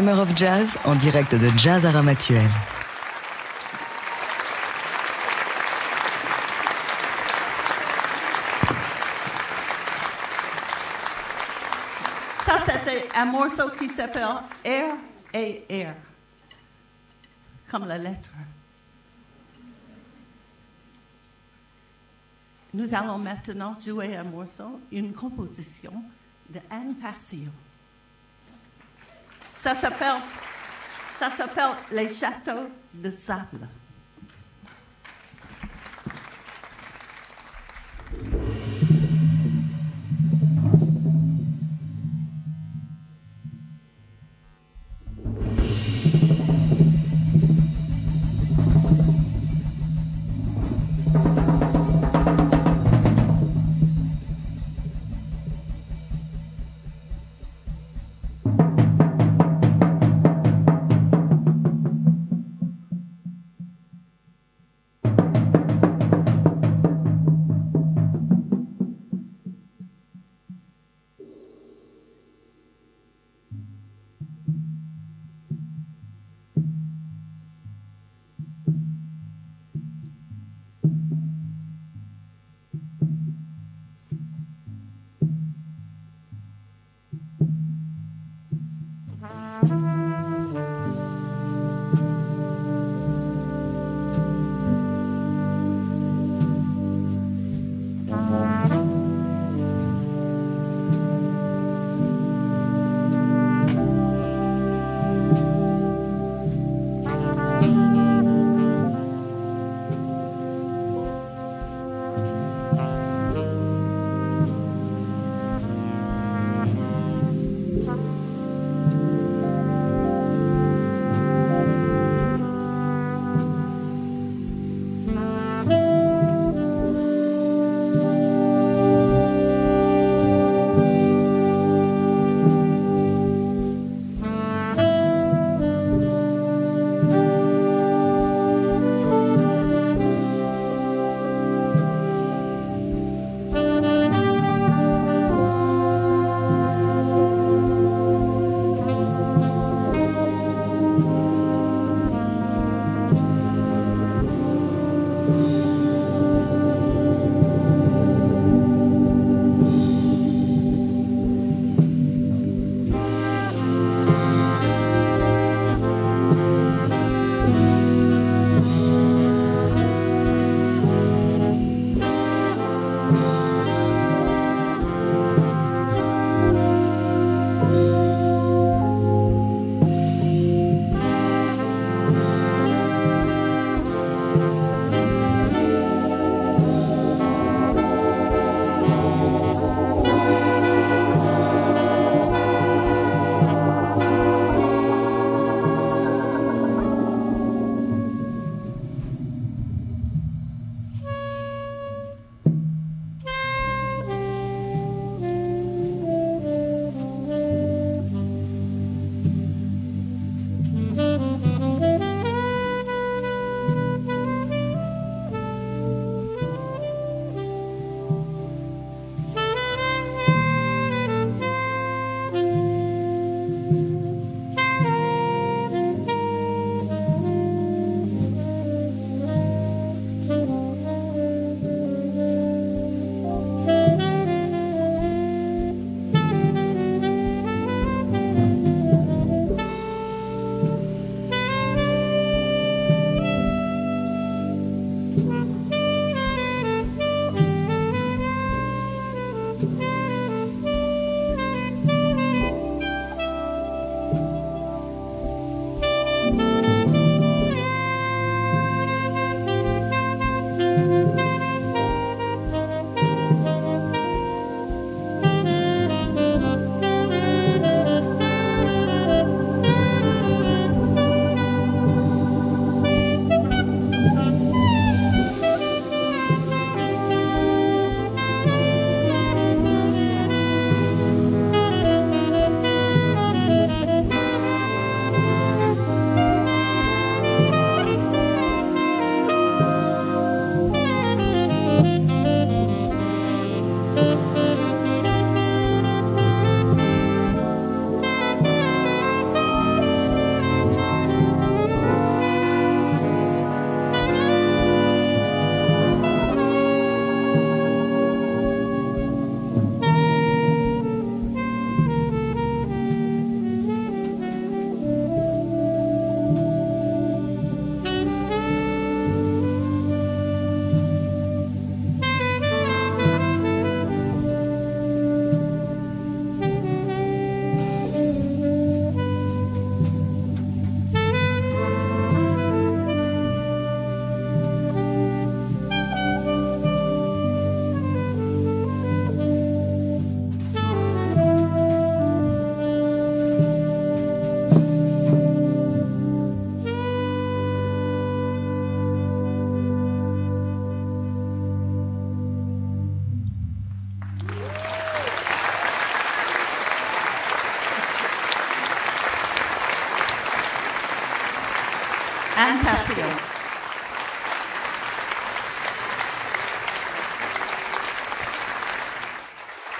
Summer of Jazz en direct de Jazz à Ramatuel. Ça, c'était un morceau qui s'appelle Air et Air, comme la lettre. Nous allons maintenant jouer un morceau, une composition de Anne Passio. Ça s'appelle, ça s'appelle Les Châteaux de Sable.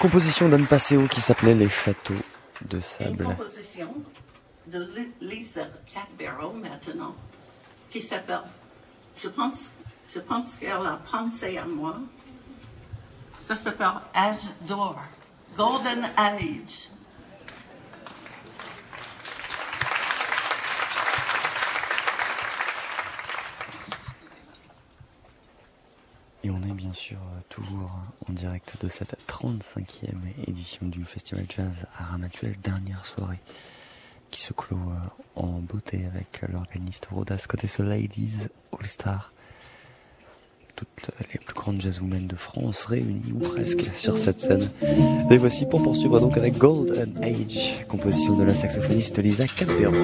Composition d'Anne Passeo qui s'appelait Les Châteaux de Une Sable. composition de Li- Lisa Catbarrow maintenant, qui s'appelle Je pense, je pense qu'elle a pensé à moi. Ça s'appelle Âge d'or, Golden Age. Et on est bien sûr euh, toujours en direct de cette 35e édition du Festival Jazz à Ramatuel, dernière soirée qui se clôt euh, en beauté avec l'organiste Rodas côté ce Ladies All Star. Toutes les plus grandes jazzwomen de France réunies ou presque sur cette scène. Les voici pour poursuivre donc avec Golden Age, composition de la saxophoniste Lisa Capero.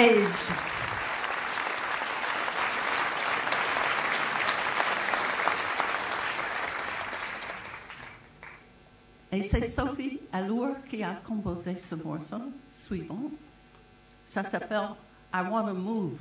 Et c'est Sophie Allour qui a composé ce morceau suivant. Ça s'appelle I Wanna Move.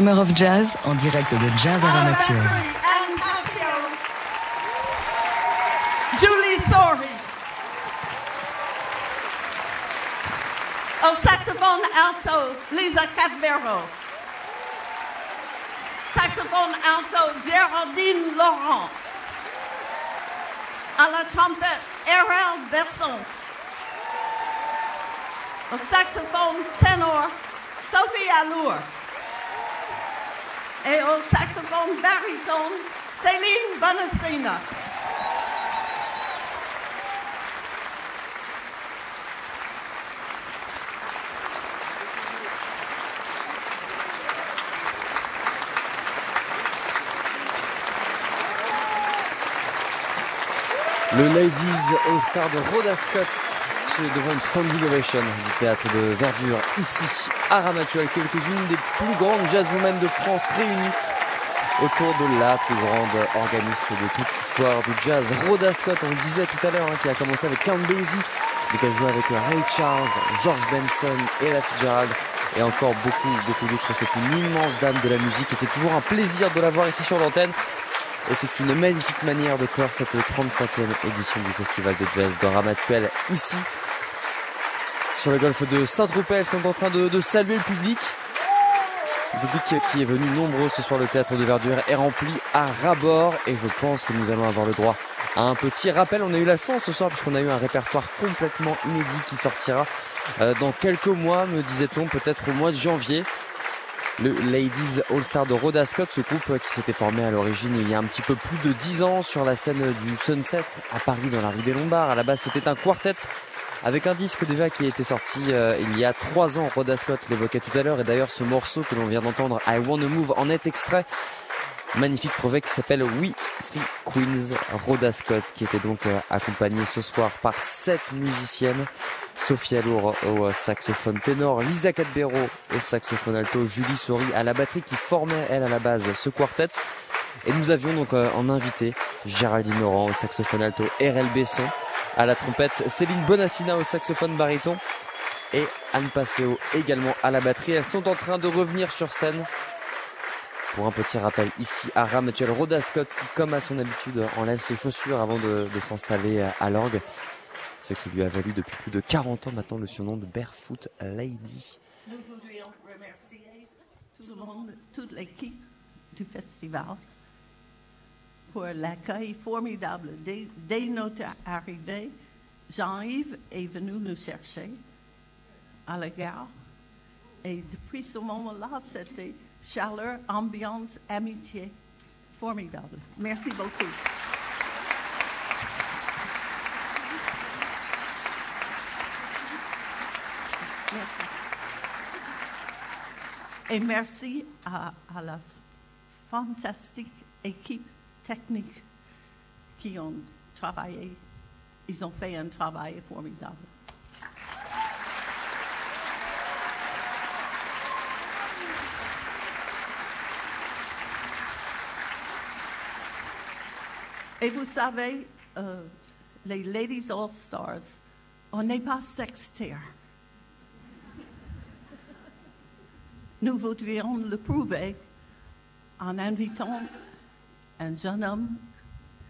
Summer of Jazz en direct de Jazz Aramatuel. Alan Pasio. Julie Sorry. Au saxophone alto, Lisa Cadvero. Saxophone alto, Géraldine Laurent. À la trompette, Errol Besson. Au saxophone ténor, Sophie Allour. Au saxophone baryton, Céline Bonacina. Le Ladies All Star de Rhoda Scott devant une standing ovation du théâtre de Verdure ici à Ramatuel. Quelques-unes des plus grandes jazzwomen de France réunies autour de la plus grande organiste de toute l'histoire du jazz. Rhoda Scott, on le disait tout à l'heure, hein, qui a commencé avec Count Basie, mais qui a joué avec Ray Charles, George Benson, Ella Fitzgerald et encore beaucoup, beaucoup d'autres. C'est une immense dame de la musique et c'est toujours un plaisir de la voir ici sur l'antenne. Et c'est une magnifique manière de clore cette 35e édition du Festival de Jazz de Ramatuel ici. Sur le golfe de Saint-Tropez, elles sont en train de, saluer le public. Le public qui est venu nombreux ce soir, le théâtre de Verdure est rempli à ras-bord et je pense que nous allons avoir le droit à un petit rappel. On a eu la chance ce soir puisqu'on a eu un répertoire complètement inédit qui sortira euh, dans quelques mois, me disait-on, peut-être au mois de janvier le Ladies All Star de Rhoda Scott, ce groupe qui s'était formé à l'origine il y a un petit peu plus de 10 ans sur la scène du Sunset à Paris dans la rue des Lombards. À la base, c'était un quartet avec un disque déjà qui a été sorti euh, il y a 3 ans. Rhoda Scott l'évoquait tout à l'heure et d'ailleurs ce morceau que l'on vient d'entendre, I Wanna Move, en est extrait. Magnifique projet qui s'appelle We Free Queens, Rhoda Scott, qui était donc euh, accompagnée ce soir par sept musiciennes. Sophie Allour au saxophone ténor, Lisa Cadbero au saxophone alto, Julie Sori à la batterie qui formait elle à la base ce quartet. Et nous avions donc euh, en invité Géraldine Laurent au saxophone alto, RL Besson à la trompette, Céline Bonassina au saxophone baryton et Anne Passeo également à la batterie. Elles sont en train de revenir sur scène pour un petit rappel ici à Ramatuel Rhoda Scott qui comme à son habitude enlève ses chaussures avant de, de s'installer à l'orgue ce qui lui a valu depuis plus de 40 ans maintenant le surnom de Barefoot Lady. Nous voudrions remercier tout le monde, toute l'équipe du festival pour l'accueil formidable. Dès, notre arrivée, Jean-Yves est venu nous chercher à la gare. Et depuis ce moment-là, c'était chaleur, ambiance, amitié. Formidable. Merci beaucoup. Merci. Et merci à, à la fantastique équipe technique qui ont travaillé. Ils ont fait un travail formidable. Et vous savez, euh, les Ladies All Stars, on n'est pas sectaire. Nous voudrions le prouver en invitant un jeune homme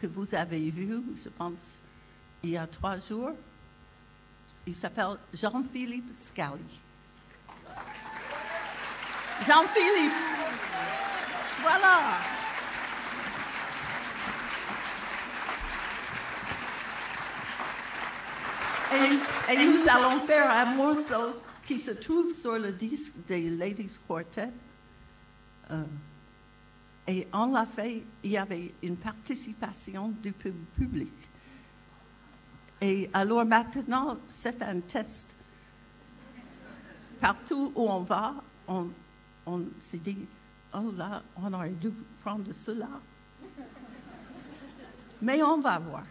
que vous avez vu, je pense, il y a trois jours. Il s'appelle Jean-Philippe Scali. Jean-Philippe, voilà. Et, et nous allons faire un morceau qui se trouve sur le disque des Ladies Quartet. Euh, et on l'a fait, il y avait une participation du pub- public. Et alors maintenant, c'est un test. Partout où on va, on s'est dit, oh là, on aurait dû prendre cela. Mais on va voir.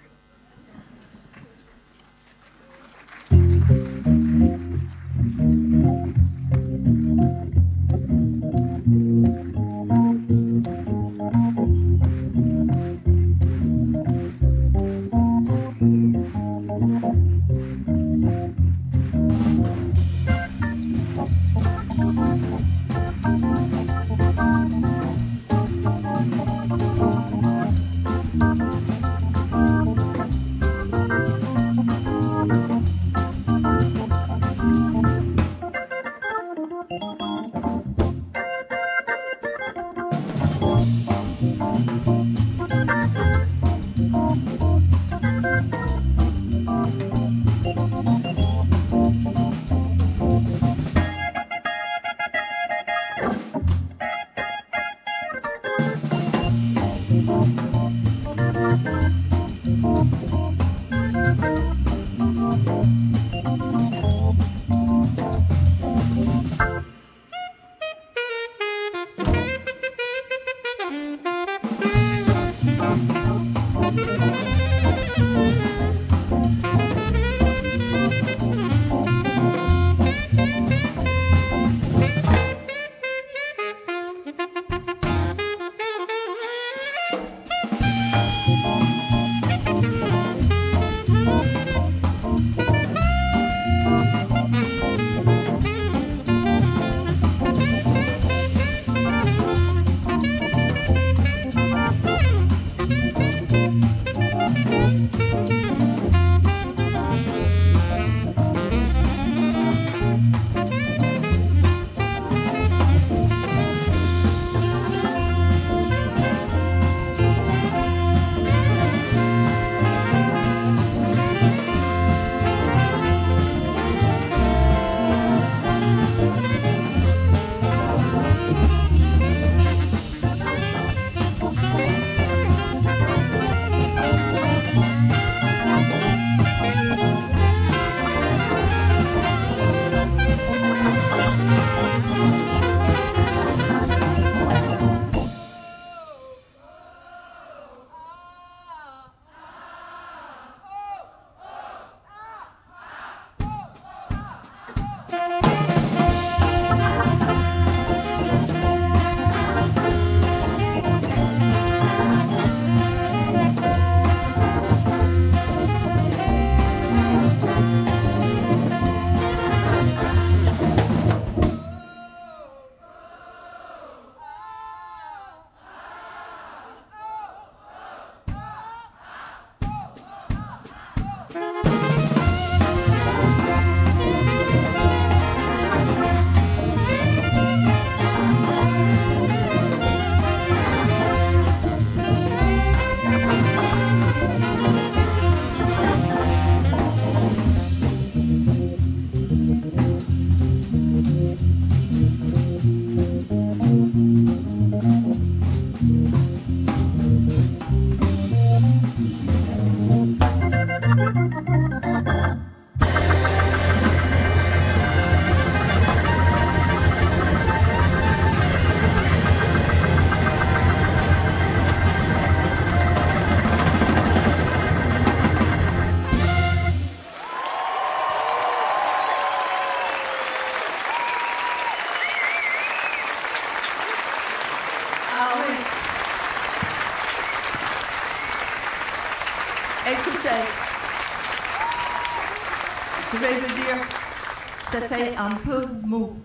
C'était un peu mou.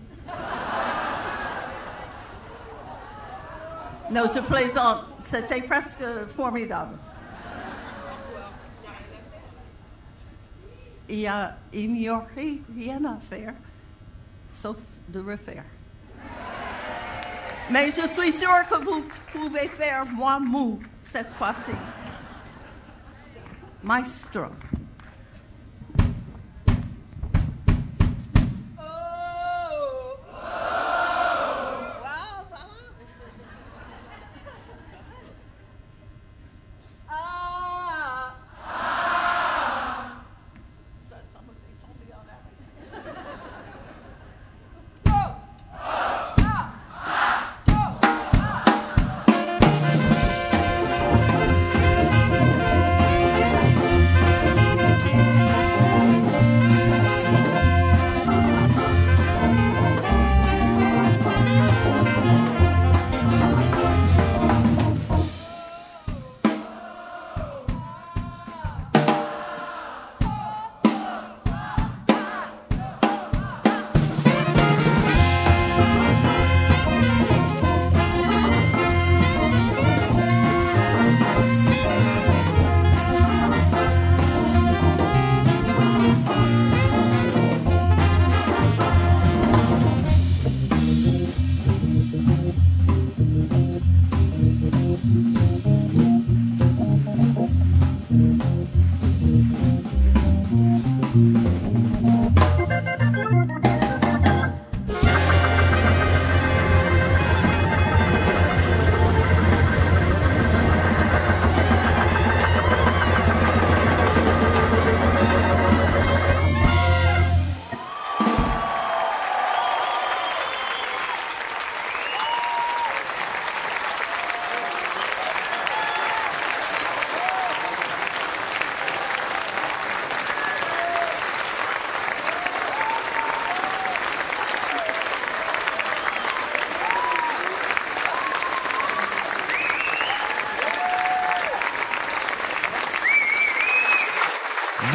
Non, je plaisante. C'était presque formidable. Il y a, il n'y aurait rien à faire sauf de refaire. Mais je suis sûre que vous pouvez faire moins mou cette fois-ci. Maestro.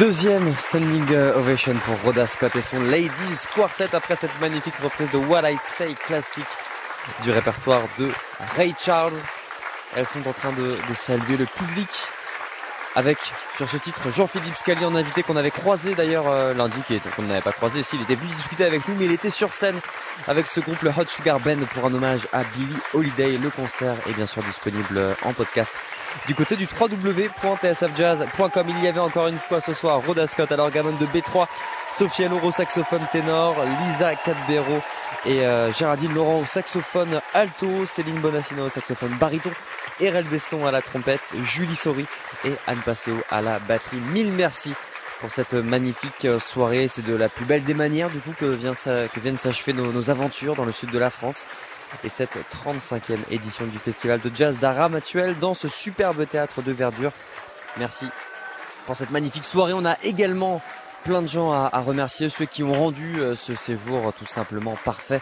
Deuxième standing ovation pour Rhoda Scott et son Ladies Quartet après cette magnifique reprise de What I'd Say classique du répertoire de Ray Charles. Elles sont en train de, saluer le public avec sur ce titre Jean-Philippe Scali en invité qu'on avait croisé d'ailleurs euh, lundi, qui qu'on n'avait pas croisé ici, il était venu discuter avec nous mais il était sur scène avec ce groupe le Hot Sugar Band pour un hommage à Billie Holiday. Le concert est bien sûr disponible euh, en podcast du côté du www.tsfjazz.com. Il y avait encore une fois ce soir Rhoda Scott à l'orgamone de B3, Sophie Alloro au saxophone ténor, Lisa Cadbero et euh, Géraldine Laurent au saxophone alto, Céline Bonassino au saxophone baryton, Erel Besson à la trompette, Julie Sori et Anne Passeo à la batterie. Mille merci pour cette magnifique euh, soirée. C'est de la plus belle des manières du coup que, viennent s'achever nos aventures dans le sud de la France. Et cette 35e édition du Festival de Jazz d'Aram actuel dans ce superbe théâtre de verdure. Merci pour cette magnifique soirée. On a également plein de gens à, remercier, ceux qui ont rendu euh, ce séjour tout simplement parfait.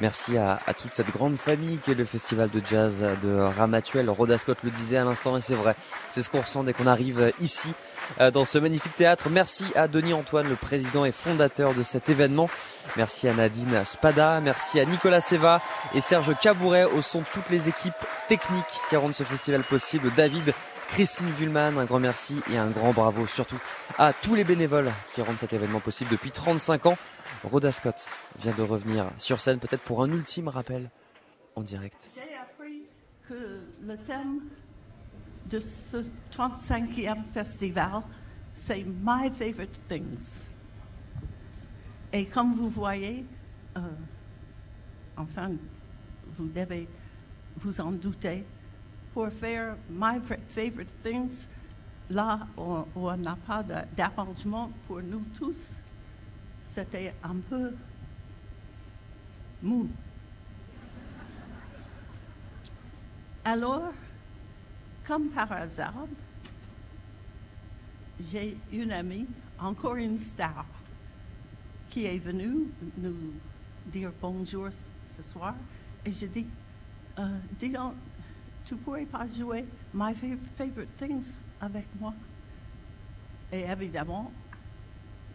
Merci à, toute cette grande famille qui est le festival de jazz de Ramatuel. Rhoda Scott le disait à l'instant et c'est vrai. C'est ce qu'on ressent dès qu'on arrive ici euh, dans ce magnifique théâtre. Merci à Denis Antoine, le président et fondateur de cet événement. Merci à Nadine Spada, merci à Nicolas Seva et Serge Cabouret au son de toutes les équipes techniques qui rendent ce festival possible. David, Christine Vullman, un grand merci et un grand bravo surtout à tous les bénévoles qui rendent cet événement possible depuis 35 ans. Rhoda Scott vient de revenir sur scène peut-être pour un ultime rappel en direct. J'ai appris que le thème de ce 35e festival, c'est My Favorite Things. Et comme vous voyez, euh, enfin, vous devez vous en douter, pour faire My Fa- Favorite Things, là on n'a pas d'arrangement pour nous tous, c'était un peu mou. Alors, comme par hasard, j'ai une amie, encore une star, qui est venue nous dire bonjour ce soir. Et je dis, euh, dis donc, tu pourrais pas jouer My Fa- Favorite Things avec moi? Et évidemment,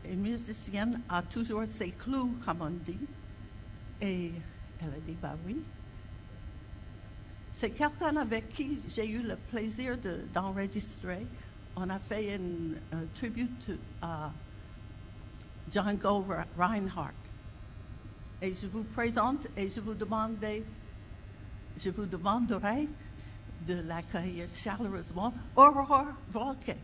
une musicienne a toujours ses clous, comme on dit. Et elle a dit, bah oui. C'est quelqu'un avec qui j'ai eu le plaisir de- d'enregistrer. On a fait un tribute à Django Re- Reinhardt. Et je vous présente et je vous je vous demanderai de l'accueillir chaleureusement. Aurore Volke.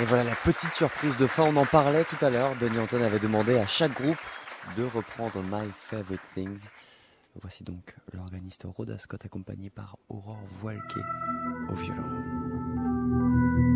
Et voilà la petite surprise de fin, on en parlait tout à l'heure. Denis Anton avait demandé à chaque groupe de reprendre My Favorite Things. Voici donc l'organiste Rhoda Scott accompagné par Aurore Voilquet au violon.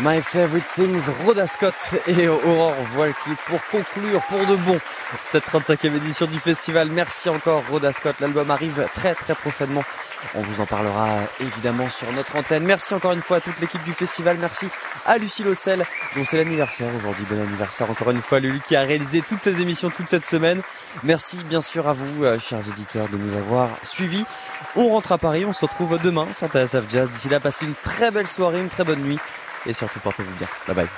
My Favorite Things, Rhoda Scott et Aurore Voilky pour conclure pour de bon cette 35e édition du festival. Merci encore Rhoda Scott. L'album arrive très très prochainement. On vous en parlera évidemment sur notre antenne. Merci encore une fois à toute l'équipe du festival. Merci à Lucie Lossel dont c'est l'anniversaire aujourd'hui. Bon anniversaire encore une fois Lulu qui a réalisé toutes ces émissions toute cette semaine. Merci bien sûr à vous euh, chers auditeurs de nous avoir suivis. On rentre à Paris. On se retrouve demain sur TSF Jazz. D'ici là, passez une très belle soirée, une très bonne nuit et surtout portez-vous bien. Bye bye.